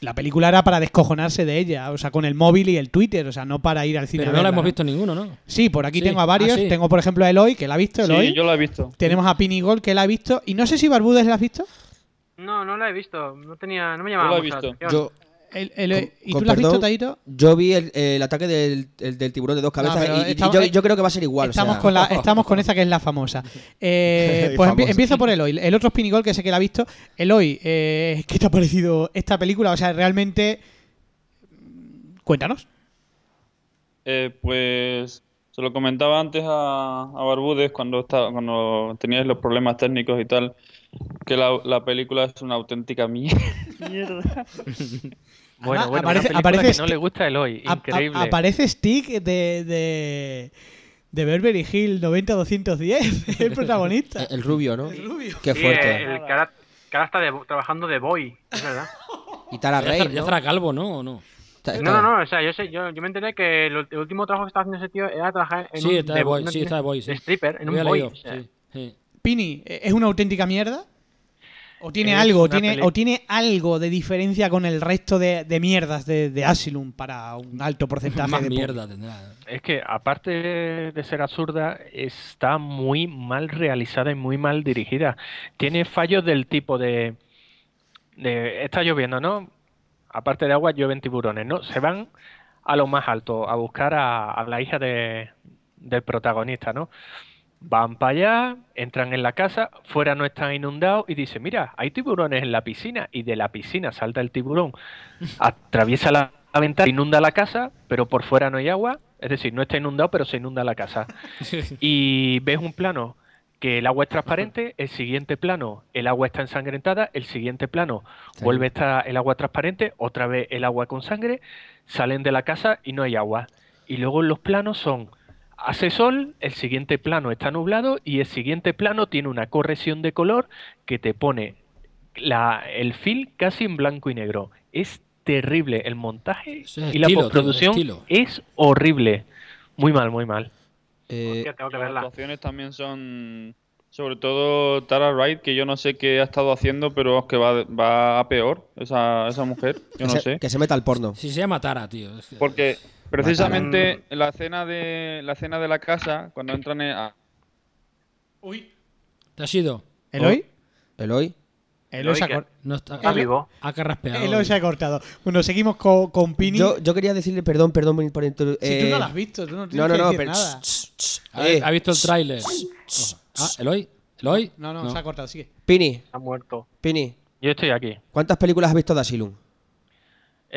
la película era para descojonarse de ella, o sea, con el móvil y el Twitter, o sea, no para ir al cine. Pero a no la hemos visto ninguno, ¿no? Sí, por aquí Sí. tengo a varios. Ah, sí. Tengo, por ejemplo, a Eloy, que la ha visto, Eloy. Sí, yo la he visto. Tenemos a Pinigol, que la ha visto. Y no sé si Barbudes la has visto. No, no la he visto. No tenía, no me Yo llamaba la he visto. Yo, El- el- Con- ¿Y tú la has visto, Taito? yo vi el, el ataque del, el del tiburón de dos cabezas y- yo, eh, yo creo que va a ser igual. o Estamos, sea, con la, estamos con esa que es la famosa. Eh, pues Famosa. empiezo por Eloy. El otro Spinigol que sé que la ha visto. Eloy, eh, ¿qué te ha parecido esta película? O sea, realmente. Cuéntanos. Eh, pues se lo comentaba antes a, a Barbudes cuando, estaba, cuando teníais los problemas técnicos y tal, que la, la película es una auténtica mierda. Bueno, Además, bueno, aparece- una película aparece que no le gusta A- a- increíble. aparece Stick de. de. de Beverly Hill 90-210, el protagonista. el rubio, ¿no? El rubio. Qué Sí, fuerte. el que ahora, que ahora está de- trabajando de boy, es verdad. Y Tara Rey, estará- ya ¿no? estará calvo, ¿no? ¿O no? No, no, no, o sea, yo, sé, yo, yo me enteré que el, el último trabajo que estaba haciendo ese tío era trabajar en Sí, un está de boy, no sí, está de boy, sí. de stripper, en un boy. leído, o sea. sí, sí. Pini, ¿eh, ¿es una auténtica mierda? ¿O tiene algo, tiene, o tiene algo de diferencia con el resto de, de mierdas de, de Asylum para un alto porcentaje Más de mierda tendrá. Es que, aparte de ser absurda, está muy mal realizada y muy mal dirigida. Tiene fallos del tipo de, de está lloviendo, ¿no? Aparte de agua, llueven tiburones, ¿no? Se van a lo más alto a buscar a, a la hija de, del protagonista, ¿no? Van para allá, entran en la casa, fuera no están inundados y dice, mira, hay tiburones en la piscina y de la piscina salta el tiburón, atraviesa la, ventana, inunda la casa, pero por fuera no hay agua, es decir, no está inundado, pero se inunda la casa. Y ves un plano que el agua es transparente, el siguiente plano el agua está ensangrentada, el siguiente plano Sí. vuelve a estar el agua transparente, otra vez el agua con sangre, salen de la casa y no hay agua. Y luego los planos son hace sol, el siguiente plano está nublado y el siguiente plano tiene una corrección de color que te pone la, el film casi en blanco y negro. Es terrible el montaje es y la estilo, postproducción es horrible. Muy mal, muy mal. Eh, Hostia, tengo que Las actuaciones también son, sobre todo Tara Wright, que yo no sé qué ha estado haciendo, pero es que va, va a peor esa, esa mujer, yo que, no se, sé. que se meta al porno. Si se llama Tara, tío. es que- Porque precisamente en la escena de la escena de la casa, cuando entran en- a- ¿Te has ido? ¿Eloy? Eloy. Eloy se ha No está, Está vivo. Ha carraspeado. Eloy se ha cortado. Bueno, seguimos con, con Pini. Yo, yo quería decirle perdón, perdón por introdu- si eh, tú no lo has visto, tú no tienes No, no, que no, decir pero. nada. ch, ch, ¿Ha, eh, ha visto el tráiler? Ah, Eloy. ¿Eloy? No, no, se ha cortado, sigue. Pini, Ha muerto. Pini, Yo estoy aquí. ¿cuántas películas has visto de Asylum?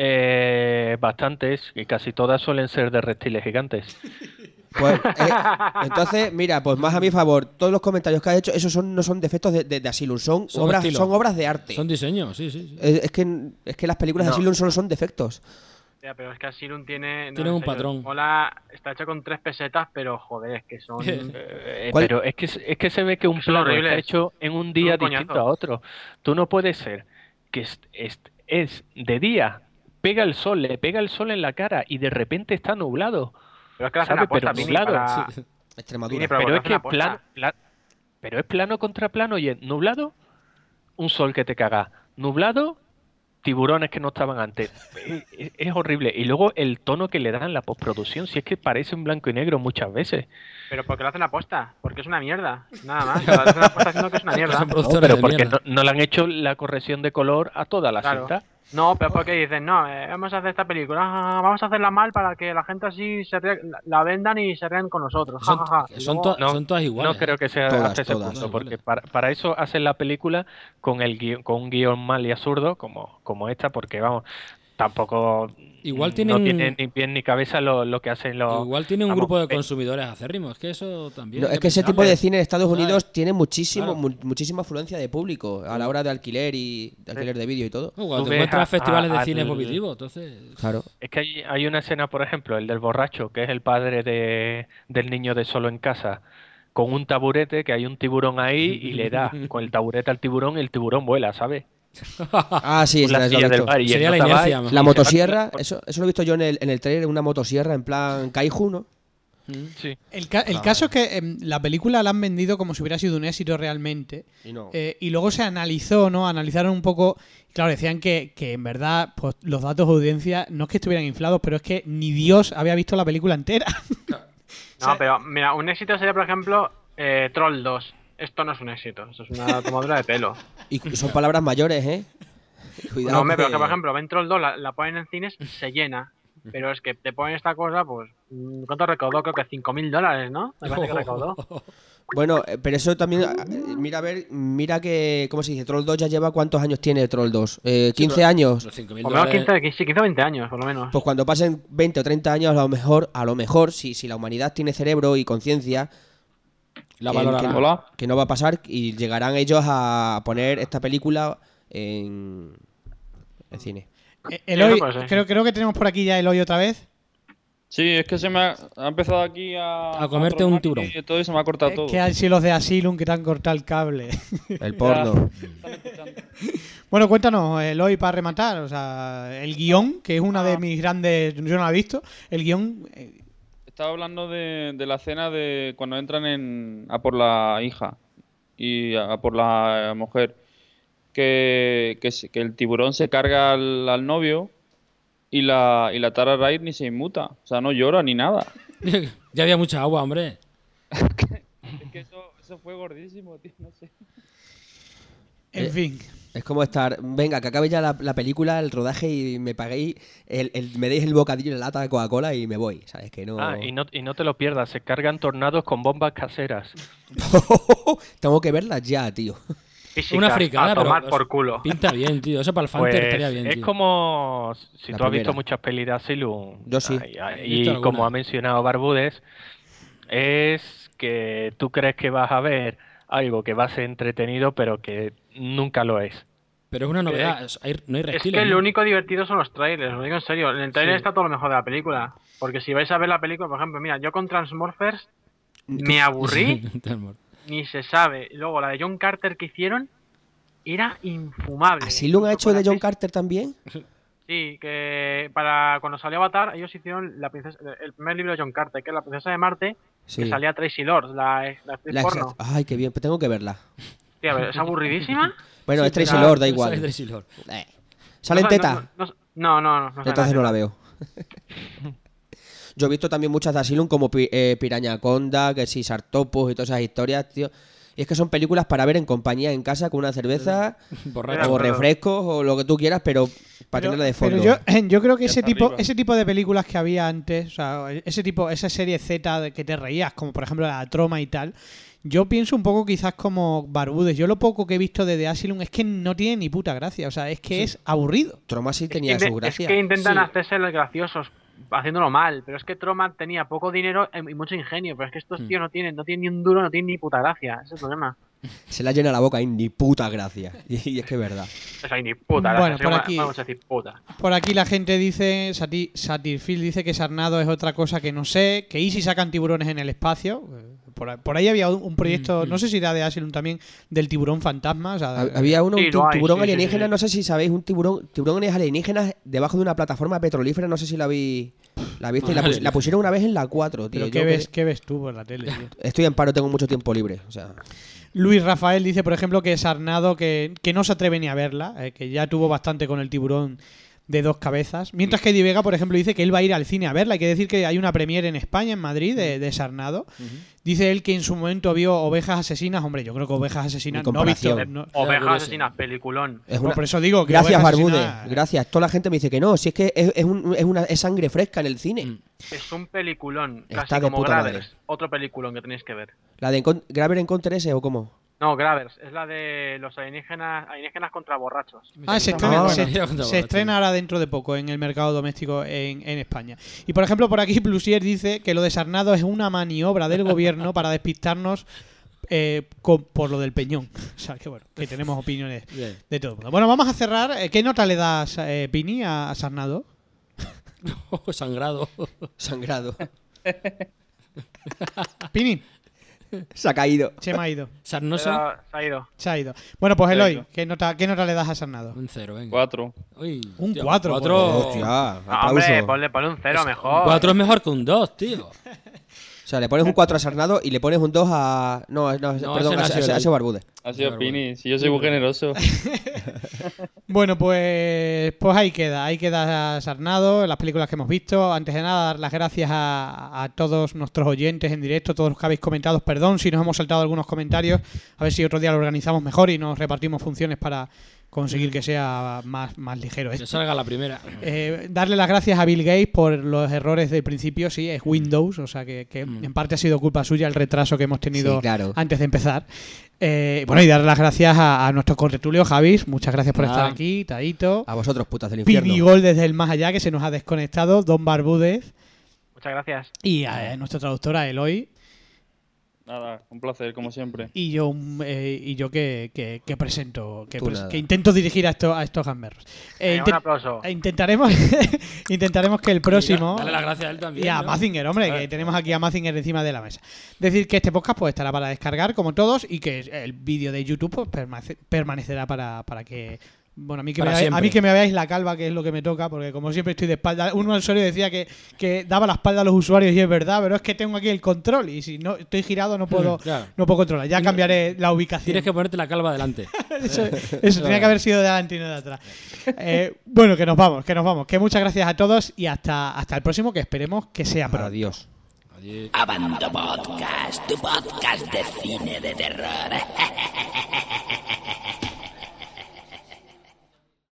Eh, bastantes, y casi todas suelen ser de reptiles gigantes. Pues, eh, entonces, mira, pues más a mi favor, todos los comentarios que has hecho, esos son, no son defectos de, de, de Asylum, son, Son obras, estilo. son obras de arte. Son diseños, sí, sí. sí. Es, es que, es que las películas No. de Asylum solo son defectos. Ya, pero es que Asylum tiene. Tiene en un serio, patrón. Hola, está hecho con tres pesetas, pero joder, es que son. Eh, pero es que, es que se ve que un plano está hecho en un día un distinto coñazo. a otro. Tú no puedes ser que es, es, es de día, pega el sol, le pega el sol en la cara y de repente está nublado. pero es que la hacen ¿sabe? aposta, Pero nublado, para- Sí. Extremadura. Vini, pero- es que plano, pla- pero es plano contra plano y es nublado, un sol que te caga. Nublado, tiburones que no estaban antes. Es, es- es horrible. Y luego el tono que le dan en la postproducción, si es que parece en blanco y negro muchas veces. Pero porque lo hacen aposta, porque es una mierda. Nada más. Lo hacen aposta haciendo que es una mierda. No, pero porque mierda. no, no le han hecho la corrección de color a toda la Claro. cinta. No, pero porque dicen, no, eh, vamos a hacer esta película, ah, vamos a hacerla mal para que la gente así se ría- la, la vendan y se rían con nosotros. ja, Son, ja, ja. Son, luego- to- No, son todas iguales. No creo que sea Todas, hasta ese todas. punto, Todas porque para, para eso hacen la película con el guion- con un guion mal y absurdo como, como esta, porque vamos, tampoco Igual no tienen- tiene ni pie ni cabeza lo, lo que hacen los Igual tiene un vamos, grupo de eh, consumidores acérrimos. Es que eso también. No, es que ese tipo de cine en Estados ¿Sabes? Unidos tiene muchísimo, Claro. mu- muchísima afluencia de público a la hora de alquiler y de alquiler de vídeo y todo. No, cuando Tú te encuentras a- festivales de a- cine positivo, entonces. Claro. Es que hay, hay una escena, por ejemplo, el del borracho, que es el padre de, del niño de solo en casa, con un taburete, que hay un tiburón ahí y le da con el taburete al tiburón y el tiburón vuela, ¿sabes? Ah, sí, Con la silla del bar y Sería la inercia, motosierra, eso, eso lo he visto yo en el, en el trailer, una motosierra en plan Kaiju, ¿no? Sí. El, ca- el caso es que em, la película la han vendido como si hubiera sido un éxito realmente. Y no. Eh, y luego se analizó, ¿no? Analizaron un poco. Claro, decían que, que en verdad pues, los datos de audiencia no es que estuvieran inflados, pero es que ni Dios había visto la película entera. No, pero mira, un éxito sería, por ejemplo, eh, Troll 2. Esto no es un éxito, eso es una tomadura de pelo. Y son palabras mayores, ¿eh? Cuidado. no, hombre, pero que- que, por ejemplo, ven Troll 2, la, la ponen en cines, se llena. Pero es que te ponen esta cosa, pues. mm, ¿Cuánto recaudó? Creo que 5.000 dólares, ¿no? Me parece que recaudó. Bueno, eh, pero eso también. eh, Mira, a ver, mira que. ¿Cómo se dice? Troll 2 ya lleva cuántos años tiene Troll 2? Eh, ¿15 años? Los 5.000 Por lo menos dólares- 15, sí, 15 o 20 años, por lo menos. Pues cuando pasen 20 o 30 años, a lo mejor, a lo mejor, si, si la humanidad tiene cerebro y conciencia, La que- valorarán. que- no va a pasar y llegarán ellos a poner esta película en, en cine. Eh, Eloy, creo, creo que tenemos por aquí ya Eloy otra vez. Sí, es que se me ha, ha empezado aquí a... A comerte un tiburón. Y todo y se me ha cortado Eh, todo. que han sido los de Asylum que te han cortado el cable. El porno. bueno, cuéntanos, Eloy, para rematar. O sea, el guion, que es una de mis grandes. Yo no la he visto. El guion. Estaba hablando de, de la escena de cuando entran en, a por la hija y a, a por la mujer. Que, que, se- que el tiburón se carga al, al novio y la, y la Tara Wright ni se inmuta. O sea, no llora ni nada. ya había mucha agua, hombre. Es que eso, eso fue gordísimo, tío. No sé. en Eh, fin. Es como estar, venga, que acabe ya la, la película, el rodaje y me paguéis, el, el- me deis el bocadillo en la lata de Coca-Cola y me voy, ¿sabes? Que no... Ah, y no, y no te lo pierdas, se cargan tornados con bombas caseras. Tengo que verlas ya, tío. Físicas, Una fricada, a pero. por culo. Pinta bien, tío. Eso para el Fanter Pues estaría bien, es tío. como si La tú has visto muchas pelis de Asylum Yo sí. visto y como ha mencionado Barbudes es que tú crees que vas a ver algo que va a ser entretenido pero que nunca lo es Pero es una novedad. es- hay- no hay Es reptiles. que ¿no? lo único divertido son los trailers, lo digo en serio. En el trailer está todo lo mejor de la película. Porque si vais a ver la película, por ejemplo, mira, yo con Transmorphers me aburrí, ni se sabe. Luego la de John Carter que hicieron era infumable. ¿Así lo ha Incluso hecho de John Carter también? Sí, que para cuando salió Avatar, ellos hicieron la princesa, el primer libro de John Carter, que es La princesa de Marte, Sí. que salía Tracy Lords, la, la actriz La porno. Ay, qué bien, pues tengo que verla. Tía, pero es aburridísima. Bueno, Sí, es Tracy Lord, da Sale igual. Tracy Lord. Eh. ¿Sale en teta? No, no, no, no, sale Entonces no la veo. Yo he visto también muchas de Asylum como Pi- eh, Piraña Conda, que sí, Sartopus y todas esas historias, tío. Y es que son películas para ver en compañía en casa con una cerveza Borracho. O refrescos o lo que tú quieras, pero para Pero, tenerla de fondo. pero yo, yo creo que ese tipo, arriba. ese tipo de películas que había antes, o sea, ese tipo, esa serie Z de que te reías, como por ejemplo la Troma y tal, yo pienso un poco quizás como Barbudes. Yo lo poco que he visto de The Asylum es que no tiene ni puta gracia, o sea, es que es aburrido. Troma sí Es tenía que, su es gracia. que intentan Sí. hacerse los graciosos haciéndolo mal, pero es que Troma tenía poco dinero y mucho ingenio, pero es que estos Hmm. tíos no tienen, no tienen ni un duro, no tienen ni puta gracia, ese es el problema. Se la llena la boca y ni puta gracia. Y, es que es verdad. O sea, ni puta Bueno, gracia, por así aquí- vamos a decir puta. Por aquí la gente dice, Sati- Satirfield dice que Sarnado es otra cosa que no sé, que Easy sacan tiburones en el espacio. Por, ahí- por ahí había un, proyecto, no sé si era de Asylum también, del tiburón fantasma. o sea, Ha- Había uno, Sí, un hay, tiburón sí, alienígena, sí. no sé si sabéis, un tiburón, tiburones alienígenas debajo de una plataforma petrolífera, no sé si la vi, la viste, y la, pus- la pusieron una vez en la 4, tío. pero Yo ¿qué que- ves, ¿qué ves tú por la tele? tío? Estoy en paro, tengo mucho tiempo libre, o sea, Luis Rafael dice, por ejemplo, que Sarnado que, que no se atreve ni a verla, eh, que ya tuvo bastante con el tiburón de dos cabezas. Mientras que Eddie Vega, por ejemplo, dice que él va a ir al cine a verla. Hay que decir que hay una premiere en España, en Madrid, de, de Sarnado. Dice él que en su momento vio Ovejas Asesinas. Hombre, yo creo que Ovejas Asesinas no ha visto... no- Ovejas asesinas, peliculón. es una... por eso digo que Gracias, Barbude, Asesinas- gracias. Toda la gente me dice que no, si es que es, es un- es una, es sangre fresca en el cine. Mm. Es un peliculón, Está casi de como puta Gravers. madre. Otro peliculón que tenéis que ver. ¿La de Encon- Graver Encounter ese o cómo? No, Gravers, es la de los alienígenas, alienígenas contra borrachos. Ah, se Ah, estrena, se, contra se estrena ahora dentro de poco en el mercado doméstico en, en España. Y por ejemplo, por aquí Plusier dice que lo de Sarnado es una maniobra del gobierno para despistarnos eh, con- por lo del peñón. O sea, que bueno, que tenemos opiniones Bien. de todo. el mundo. Bueno, vamos a cerrar. Eh, ¿Qué nota le das, eh, Pini, a, a Sarnado? Sangrado. Sangrado. Pini, Se ha caído. se me ha ido. Sarnoso. Pero se ha ido. Se ha ido. Bueno, pues Eloy. ¿qué nota, ¿qué nota le das a Sarnado? Un cero, venga. Cuatro. Uy, Un tío, cuatro, Cuatro. Hostia, No, hombre, ponle, ponle un cero mejor. Cuatro es mejor que un dos, tío. O sea, le pones un 4 a Sarnado y le pones un 2 a. No, no, perdón, no a, ha sido a- Barbude. Ha sido Pini. Si yo soy muy generoso. Bueno, pues, pues ahí queda, ahí queda Sarnado, las películas que hemos visto. Antes de nada, dar las gracias a, a todos nuestros oyentes en directo, todos los que habéis comentado. Perdón si nos hemos saltado algunos comentarios, a ver si otro día lo organizamos mejor y nos repartimos funciones para conseguir que sea más, más ligero Que salga la primera. Eh, darle las gracias a Bill Gates por los errores del principio, sí, es Windows, o sea que, que Mm. en parte ha sido culpa suya el retraso que hemos tenido Sí, claro. antes de empezar. Eh, bueno, y dar las gracias a, a nuestro contertulio Javis, muchas gracias por Nada. estar aquí, Taito. A vosotros, putas del infierno. Pinigol desde el más allá que se nos ha desconectado, Don Barbúdez Muchas gracias. y a, nuestra traductora Eloy Nada, un placer, como siempre. y yo mm, eh, y yo que, que- que presento, que, Tú pres- nada. que intento dirigir a, esto, a estos gamberros. Eh, un aplauso. eh, intentaremos, intentaremos que el próximo... Dale las gracias a él también. Y a ¿no? Mazinger, hombre, que tenemos aquí a Mazinger encima de la mesa. Decir que este podcast pues estará para descargar, como todos, y que el vídeo de YouTube pues, permanece- permanecerá para, para que. Bueno, a mí, que me veáis, a mí que me veáis la calva, que es lo que me toca, porque como siempre estoy de espalda. Un usuario decía que, que daba la espalda a los usuarios y es verdad, pero es que tengo aquí el control y si no estoy girado no puedo, Claro. no puedo controlar. Ya cambiaré la ubicación. Tienes que ponerte la calva delante. Eso, eso tenía que haber sido de adelante y no de atrás. Eh, bueno, que nos vamos, que nos vamos. Que muchas gracias a todos y hasta, hasta el próximo, que esperemos que sea pronto. Adiós. Adiós. Abando Podcast, tu podcast de cine de terror.